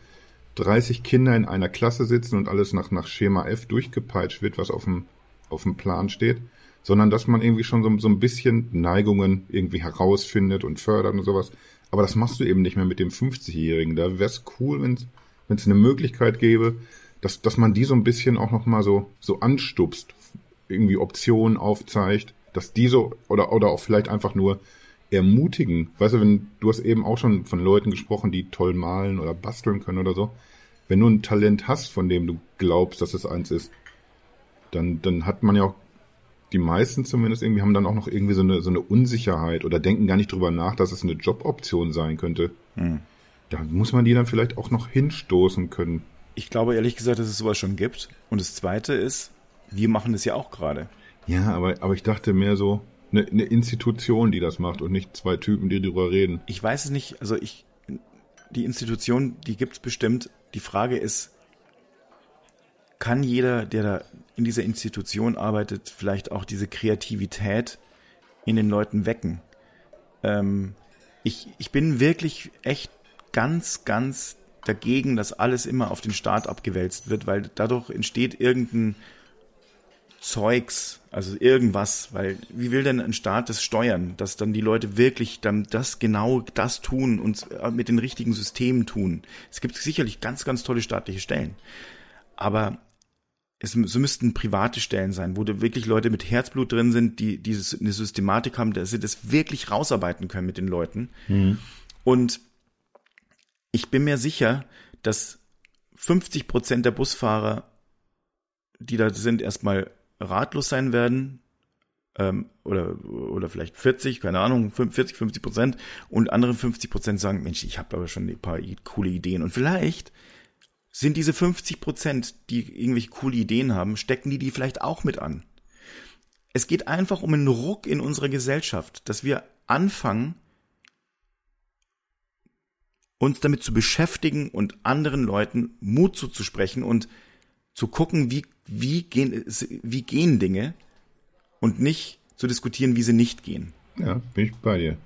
30 Kinder in einer Klasse sitzen und alles nach, nach Schema F durchgepeitscht wird, was auf dem, auf dem Plan steht, sondern dass man irgendwie schon so, so ein bisschen Neigungen irgendwie herausfindet und fördert und sowas. Aber das machst du eben nicht mehr mit dem 50-Jährigen. Da wäre es cool, wenn es wenn es eine Möglichkeit gäbe, dass, dass man die so ein bisschen auch nochmal so, so anstupst, irgendwie Optionen aufzeigt, dass die so, oder, oder auch vielleicht einfach nur ermutigen. Weißt du, wenn, du hast eben auch schon von Leuten gesprochen, die toll malen oder basteln können oder so. Wenn du ein Talent hast, von dem du glaubst, dass es eins ist, dann, dann hat man ja auch, die meisten zumindest irgendwie haben dann auch noch irgendwie so eine, so eine Unsicherheit oder denken gar nicht drüber nach, dass es eine Joboption sein könnte. Hm da muss man die dann vielleicht auch noch hinstoßen können. Ich glaube ehrlich gesagt, dass es sowas schon gibt. Und das Zweite ist, wir machen das ja auch gerade. Ja, aber, aber ich dachte mehr so, eine, eine Institution, die das macht und nicht zwei Typen, die darüber reden. Ich weiß es nicht, also ich, die Institution, die gibt's bestimmt. Die Frage ist, kann jeder, der da in dieser Institution arbeitet, vielleicht auch diese Kreativität in den Leuten wecken? Ähm, ich, ich bin wirklich echt ganz, ganz dagegen, dass alles immer auf den Staat abgewälzt wird, weil dadurch entsteht irgendein Zeugs, also irgendwas, weil wie will denn ein Staat das steuern, dass dann die Leute wirklich dann das genau das tun und mit den richtigen Systemen tun. Es gibt sicherlich ganz, ganz tolle staatliche Stellen, aber es so müssten private Stellen sein, wo da wirklich Leute mit Herzblut drin sind, die diese eine Systematik haben, dass sie das wirklich rausarbeiten können mit den Leuten. Mhm. Und ich bin mir sicher, dass 50 Prozent der Busfahrer, die da sind, erstmal ratlos sein werden. Ähm, oder, oder vielleicht 40, keine Ahnung, 40, 50 Prozent. Und andere 50 Prozent sagen, Mensch, ich habe aber schon ein paar coole Ideen. Und vielleicht sind diese 50 Prozent, die irgendwelche coole Ideen haben, stecken die die vielleicht auch mit an. Es geht einfach um einen Ruck in unserer Gesellschaft, dass wir anfangen, uns damit zu beschäftigen und anderen Leuten Mut zuzusprechen und zu gucken, wie, wie, gehen, wie gehen Dinge und nicht zu diskutieren, wie sie nicht gehen. Ja, bin ich bei dir.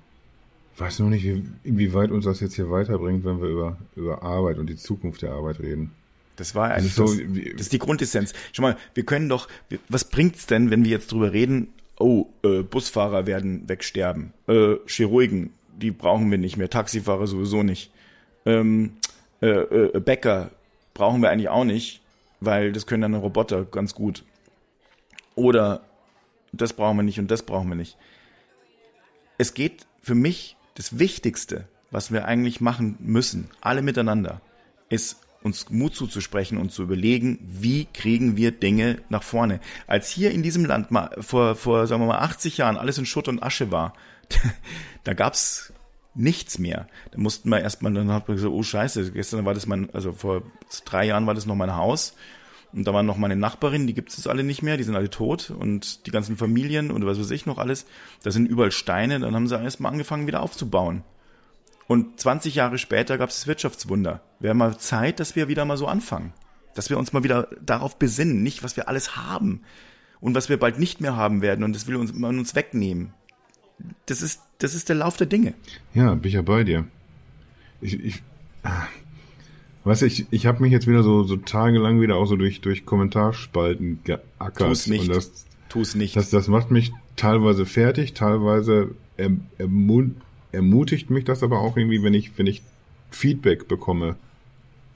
Ich weiß nur nicht, wie, inwieweit uns das jetzt hier weiterbringt, wenn wir über, über Arbeit und die Zukunft der Arbeit reden. Das war eigentlich das, so, das, das ist die Grundessenz. Schau mal, wir können doch, was bringt's denn, wenn wir jetzt drüber reden, oh, äh, Busfahrer werden wegsterben, äh, Chirurgen, die brauchen wir nicht mehr, Taxifahrer sowieso nicht ähm, äh, äh, Bäcker brauchen wir eigentlich auch nicht, weil das können dann Roboter ganz gut. Oder das brauchen wir nicht und das brauchen wir nicht. Es geht für mich das Wichtigste, was wir eigentlich machen müssen, alle miteinander, ist uns Mut zuzusprechen und zu überlegen, wie kriegen wir Dinge nach vorne. Als hier in diesem Land mal vor, vor sagen wir mal 80 Jahren alles in Schutt und Asche war, da gab's nichts mehr. Da mussten wir erstmal, dann hat man gesagt, oh scheiße, gestern war das mein, also vor drei Jahren war das noch mein Haus. Und da waren noch meine Nachbarin, die gibt es alle nicht mehr, die sind alle tot und die ganzen Familien und was weiß ich noch alles. Da sind überall Steine, dann haben sie erstmal angefangen wieder aufzubauen. Und 20 Jahre später gab es das Wirtschaftswunder. Wäre mal Zeit, dass wir wieder mal so anfangen. Dass wir uns mal wieder darauf besinnen, nicht was wir alles haben und was wir bald nicht mehr haben werden und das will uns, man uns wegnehmen das ist, das ist der Lauf der Dinge. Ja, bin ich ja bei dir. Ich, ich, weißt du, ich, ich habe mich jetzt wieder so, so tagelang wieder auch so durch, durch Kommentarspalten geackert. Tu's nicht. Und das, Tu's nicht. Das, das macht mich teilweise fertig, teilweise erm, ermut, ermutigt mich das aber auch irgendwie, wenn ich, wenn ich Feedback bekomme,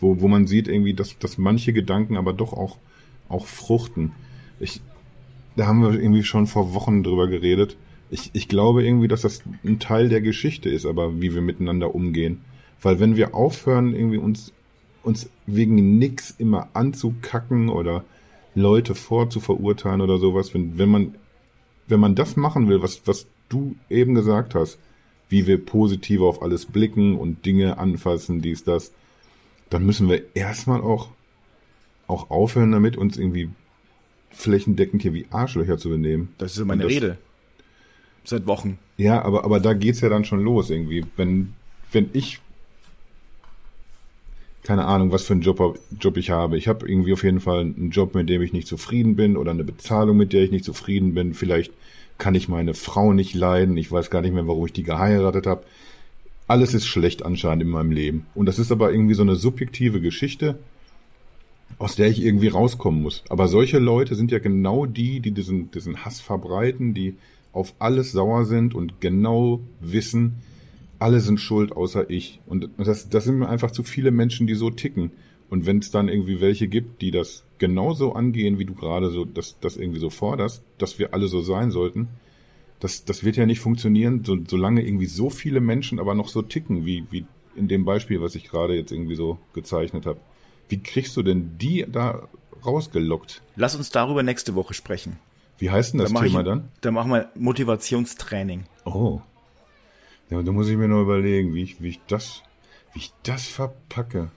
wo, wo man sieht irgendwie, dass, dass manche Gedanken aber doch auch, auch fruchten. Ich, da haben wir irgendwie schon vor Wochen drüber geredet Ich, ich glaube irgendwie, dass das ein Teil der Geschichte ist, aber wie wir miteinander umgehen. Weil wenn wir aufhören, irgendwie uns, uns wegen nix immer anzukacken oder Leute vorzuverurteilen oder sowas, wenn, wenn man, wenn man das machen will, was, was du eben gesagt hast, wie wir positiv auf alles blicken und Dinge anfassen, dies, das, dann müssen wir erstmal auch, auch aufhören damit, uns irgendwie flächendeckend hier wie Arschlöcher zu benehmen. Das ist meine das, Rede. Seit Wochen. Ja, aber, aber da geht's ja dann schon los irgendwie. Wenn, wenn ich keine Ahnung, was für einen Job, Job ich habe. Ich habe irgendwie auf jeden Fall einen Job, mit dem ich nicht zufrieden bin oder eine Bezahlung, mit der ich nicht zufrieden bin. Vielleicht kann ich meine Frau nicht leiden. Ich weiß gar nicht mehr, warum ich die geheiratet habe. Alles ist schlecht anscheinend in meinem Leben. Und das ist aber irgendwie so eine subjektive Geschichte, aus der ich irgendwie rauskommen muss. Aber solche Leute sind ja genau die, die diesen, diesen Hass verbreiten, die auf alles sauer sind und genau wissen, alle sind schuld außer ich. Und das, das sind mir einfach zu viele Menschen, die so ticken. Und wenn es dann irgendwie welche gibt, die das genauso angehen, wie du gerade so das, das irgendwie so forderst, dass wir alle so sein sollten, das, das wird ja nicht funktionieren, so, solange irgendwie so viele Menschen aber noch so ticken, wie, wie in dem Beispiel, was ich gerade jetzt irgendwie so gezeichnet habe. Wie kriegst du denn die da rausgelockt? Lass uns darüber nächste Woche sprechen. Wie heißt denn das da Thema ich, dann? Da machen wir Motivationstraining. Oh. Ja, da muss ich mir noch überlegen, wie ich, wie ich das, wie ich das verpacke.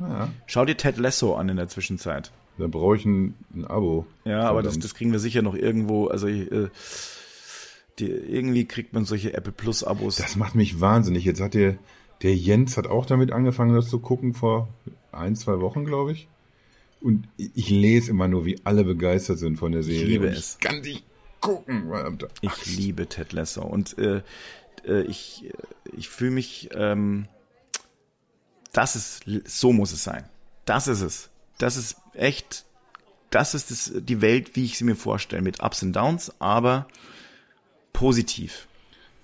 Ja. Schau dir Ted Lasso an in der Zwischenzeit. Da brauche ich ein, ein, Abo. Ja, Verdammt. aber das, das kriegen wir sicher noch irgendwo. Also äh, die, irgendwie kriegt man solche Apple Plus Abos. Das macht mich wahnsinnig. Jetzt hat der, der Jens hat auch damit angefangen, das zu gucken vor ein, zwei Wochen, glaube ich. Und ich lese immer nur, wie alle begeistert sind von der Serie. Ich liebe es. Ich kann nicht gucken. Ich liebe Ted Lasso. Und äh, äh, ich, ich fühle mich, ähm, das ist, so muss es sein. Das ist es. Das ist echt, das ist das, die Welt, wie ich sie mir vorstelle, mit Ups und Downs, aber positiv.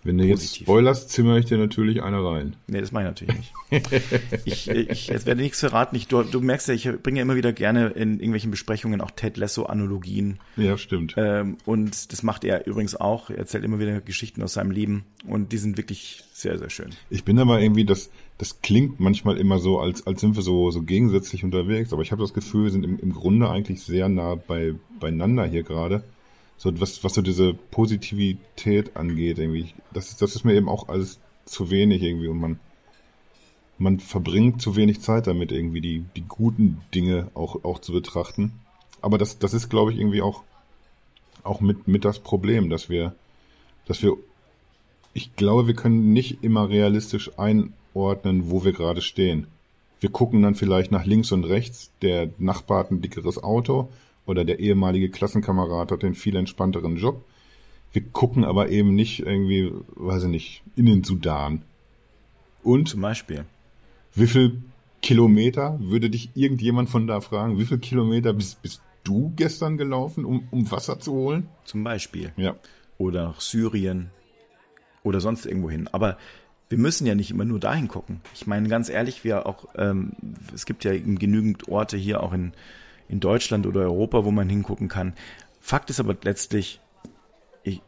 Wenn du Positiv. jetzt spoilerst, zimmer ich dir natürlich eine rein. Nee, das mache ich natürlich nicht. ich, ich, jetzt werde nichts verraten. Ich, du, du merkst ja, ich bringe ja immer wieder gerne in irgendwelchen Besprechungen auch Ted Lasso-Analogien. Ja, stimmt. Ähm, und das macht er übrigens auch. Er erzählt immer wieder Geschichten aus seinem Leben. Und die sind wirklich sehr, sehr schön. Ich bin aber irgendwie, das, das klingt manchmal immer so, als, als sind wir so, so gegensätzlich unterwegs. Aber ich habe das Gefühl, wir sind im, im Grunde eigentlich sehr nah bei, beieinander hier gerade so was, was so diese Positivität angeht, irgendwie. Das ist, das ist mir eben auch alles zu wenig irgendwie und man, man verbringt zu wenig Zeit damit, irgendwie die, die guten Dinge auch, auch zu betrachten. Aber das, das ist, glaube ich, irgendwie auch, auch mit, mit das Problem, dass wir, dass wir, ich glaube, wir können nicht immer realistisch einordnen, wo wir gerade stehen. Wir gucken dann vielleicht nach links und rechts, der Nachbar hat ein dickeres Auto oder der ehemalige Klassenkamerad hat den viel entspannteren Job. Wir gucken aber eben nicht irgendwie, weiß ich nicht, in den Sudan. Und zum Beispiel. Wie viel Kilometer würde dich irgendjemand von da fragen? Wie viel Kilometer bist, bist du gestern gelaufen, um, um Wasser zu holen? Zum Beispiel. Ja. Oder Syrien oder sonst irgendwo hin. Aber wir müssen ja nicht immer nur dahin gucken. Ich meine, ganz ehrlich, wir auch, ähm, es gibt ja genügend Orte hier auch in in Deutschland oder Europa, wo man hingucken kann. Fakt ist aber letztlich, ich,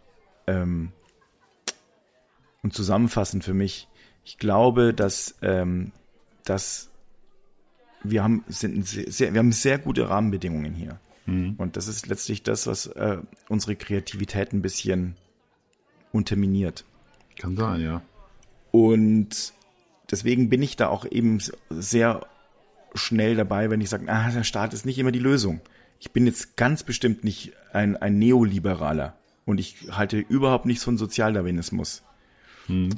ähm, und zusammenfassend für mich, ich glaube, dass, ähm, dass wir haben, sind sehr, wir haben sehr gute Rahmenbedingungen hier. Mhm. Und das ist letztlich das, was äh, unsere Kreativität ein bisschen unterminiert. Kann sein, ja. Und deswegen bin ich da auch eben sehr schnell dabei, wenn ich sage, ah, der Staat ist nicht immer die Lösung. Ich bin jetzt ganz bestimmt nicht ein, ein Neoliberaler und ich halte überhaupt nichts von Sozialdarwinismus. Hm.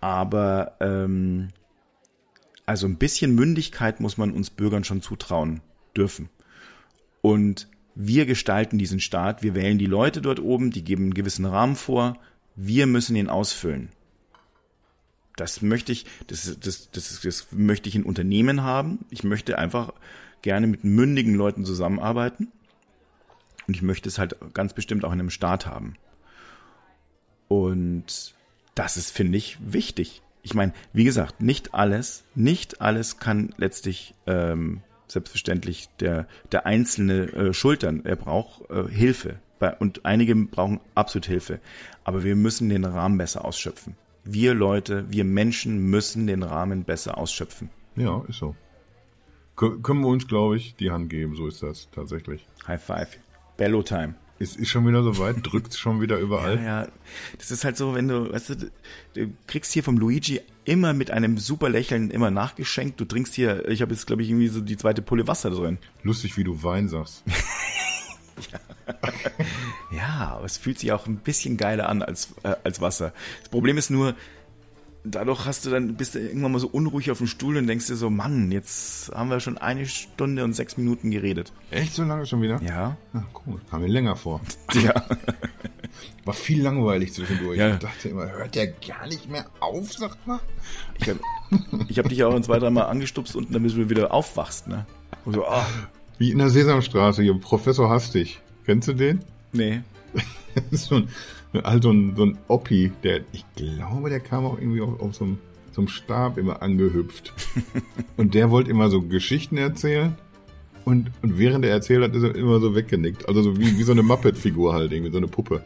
Aber ähm, also ein bisschen Mündigkeit muss man uns Bürgern schon zutrauen dürfen. Und wir gestalten diesen Staat, wir wählen die Leute dort oben, die geben einen gewissen Rahmen vor, wir müssen ihn ausfüllen. Das möchte ich, das, das, das, das möchte ich in Unternehmen haben. Ich möchte einfach gerne mit mündigen Leuten zusammenarbeiten. Und ich möchte es halt ganz bestimmt auch in einem Staat haben. Und das ist, finde ich, wichtig. Ich meine, wie gesagt, nicht alles, nicht alles kann letztlich ähm, selbstverständlich der, der Einzelne äh, schultern. Er braucht äh, Hilfe. bei, und einige brauchen absolut Hilfe. Aber wir müssen den Rahmen besser ausschöpfen. Wir Leute, wir Menschen müssen den Rahmen besser ausschöpfen. Ja, ist so. Kö- können wir uns, glaube ich, die Hand geben. So ist das tatsächlich. High five. Bello time. Es ist schon wieder so weit, drückt schon wieder überall. Ja, das ist halt so, wenn du, weißt du, du kriegst hier vom Luigi immer mit einem super Lächeln immer nachgeschenkt. Du trinkst hier, ich habe jetzt, glaube ich, irgendwie so die zweite Pulle Wasser drin. Lustig, wie du Wein sagst. Ja, aber es fühlt sich auch ein bisschen geiler an als, äh, als Wasser. Das Problem ist nur, dadurch hast du dann, bist du irgendwann mal so unruhig auf dem Stuhl und denkst dir so, Mann, jetzt haben wir schon eine Stunde und sechs Minuten geredet. Echt so lange schon wieder? Ja. Na, cool. Kam mir länger vor. Ja. War viel langweilig zwischendurch. Ja. Ich dachte immer, hört der gar nicht mehr auf, sag mal? Ich habe hab dich auch zwei, dreimal angestupst und damit du wieder aufwachst, ne? Und so, ah, Wie in der Sesamstraße, hier, Professor Hastig. Kennst du den? nee. Das ist so ein, halt so ein, so ein Oppi, der, ich glaube, der kam auch irgendwie auf, auf so, einem, so einem Stab immer angehüpft. Und der wollte immer so Geschichten erzählen. Und, und während er erzählt hat, ist er immer so weggenickt. Also so wie, wie so eine Muppet-Figur halt, irgendwie, so eine Puppe.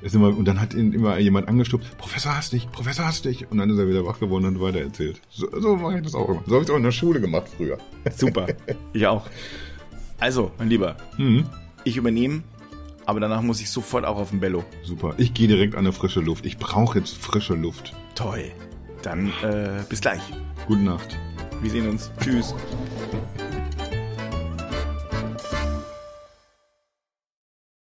Ist immer, und dann hat ihn immer jemand angestupst, Professor Hastig, Professor Hastig. Und dann ist er wieder wach geworden und hat weiter erzählt. So, so mache ich das auch immer. So habe ich es auch in der Schule gemacht früher. Super. Ich auch. Also, mein Lieber, Mhm. Ich übernehme, aber danach muss ich sofort auch auf den Bello. Super. Ich gehe direkt an eine frische Luft. Ich brauche jetzt frische Luft. Toll. Dann äh, bis gleich. Gute Nacht. Wir sehen uns. Tschüss.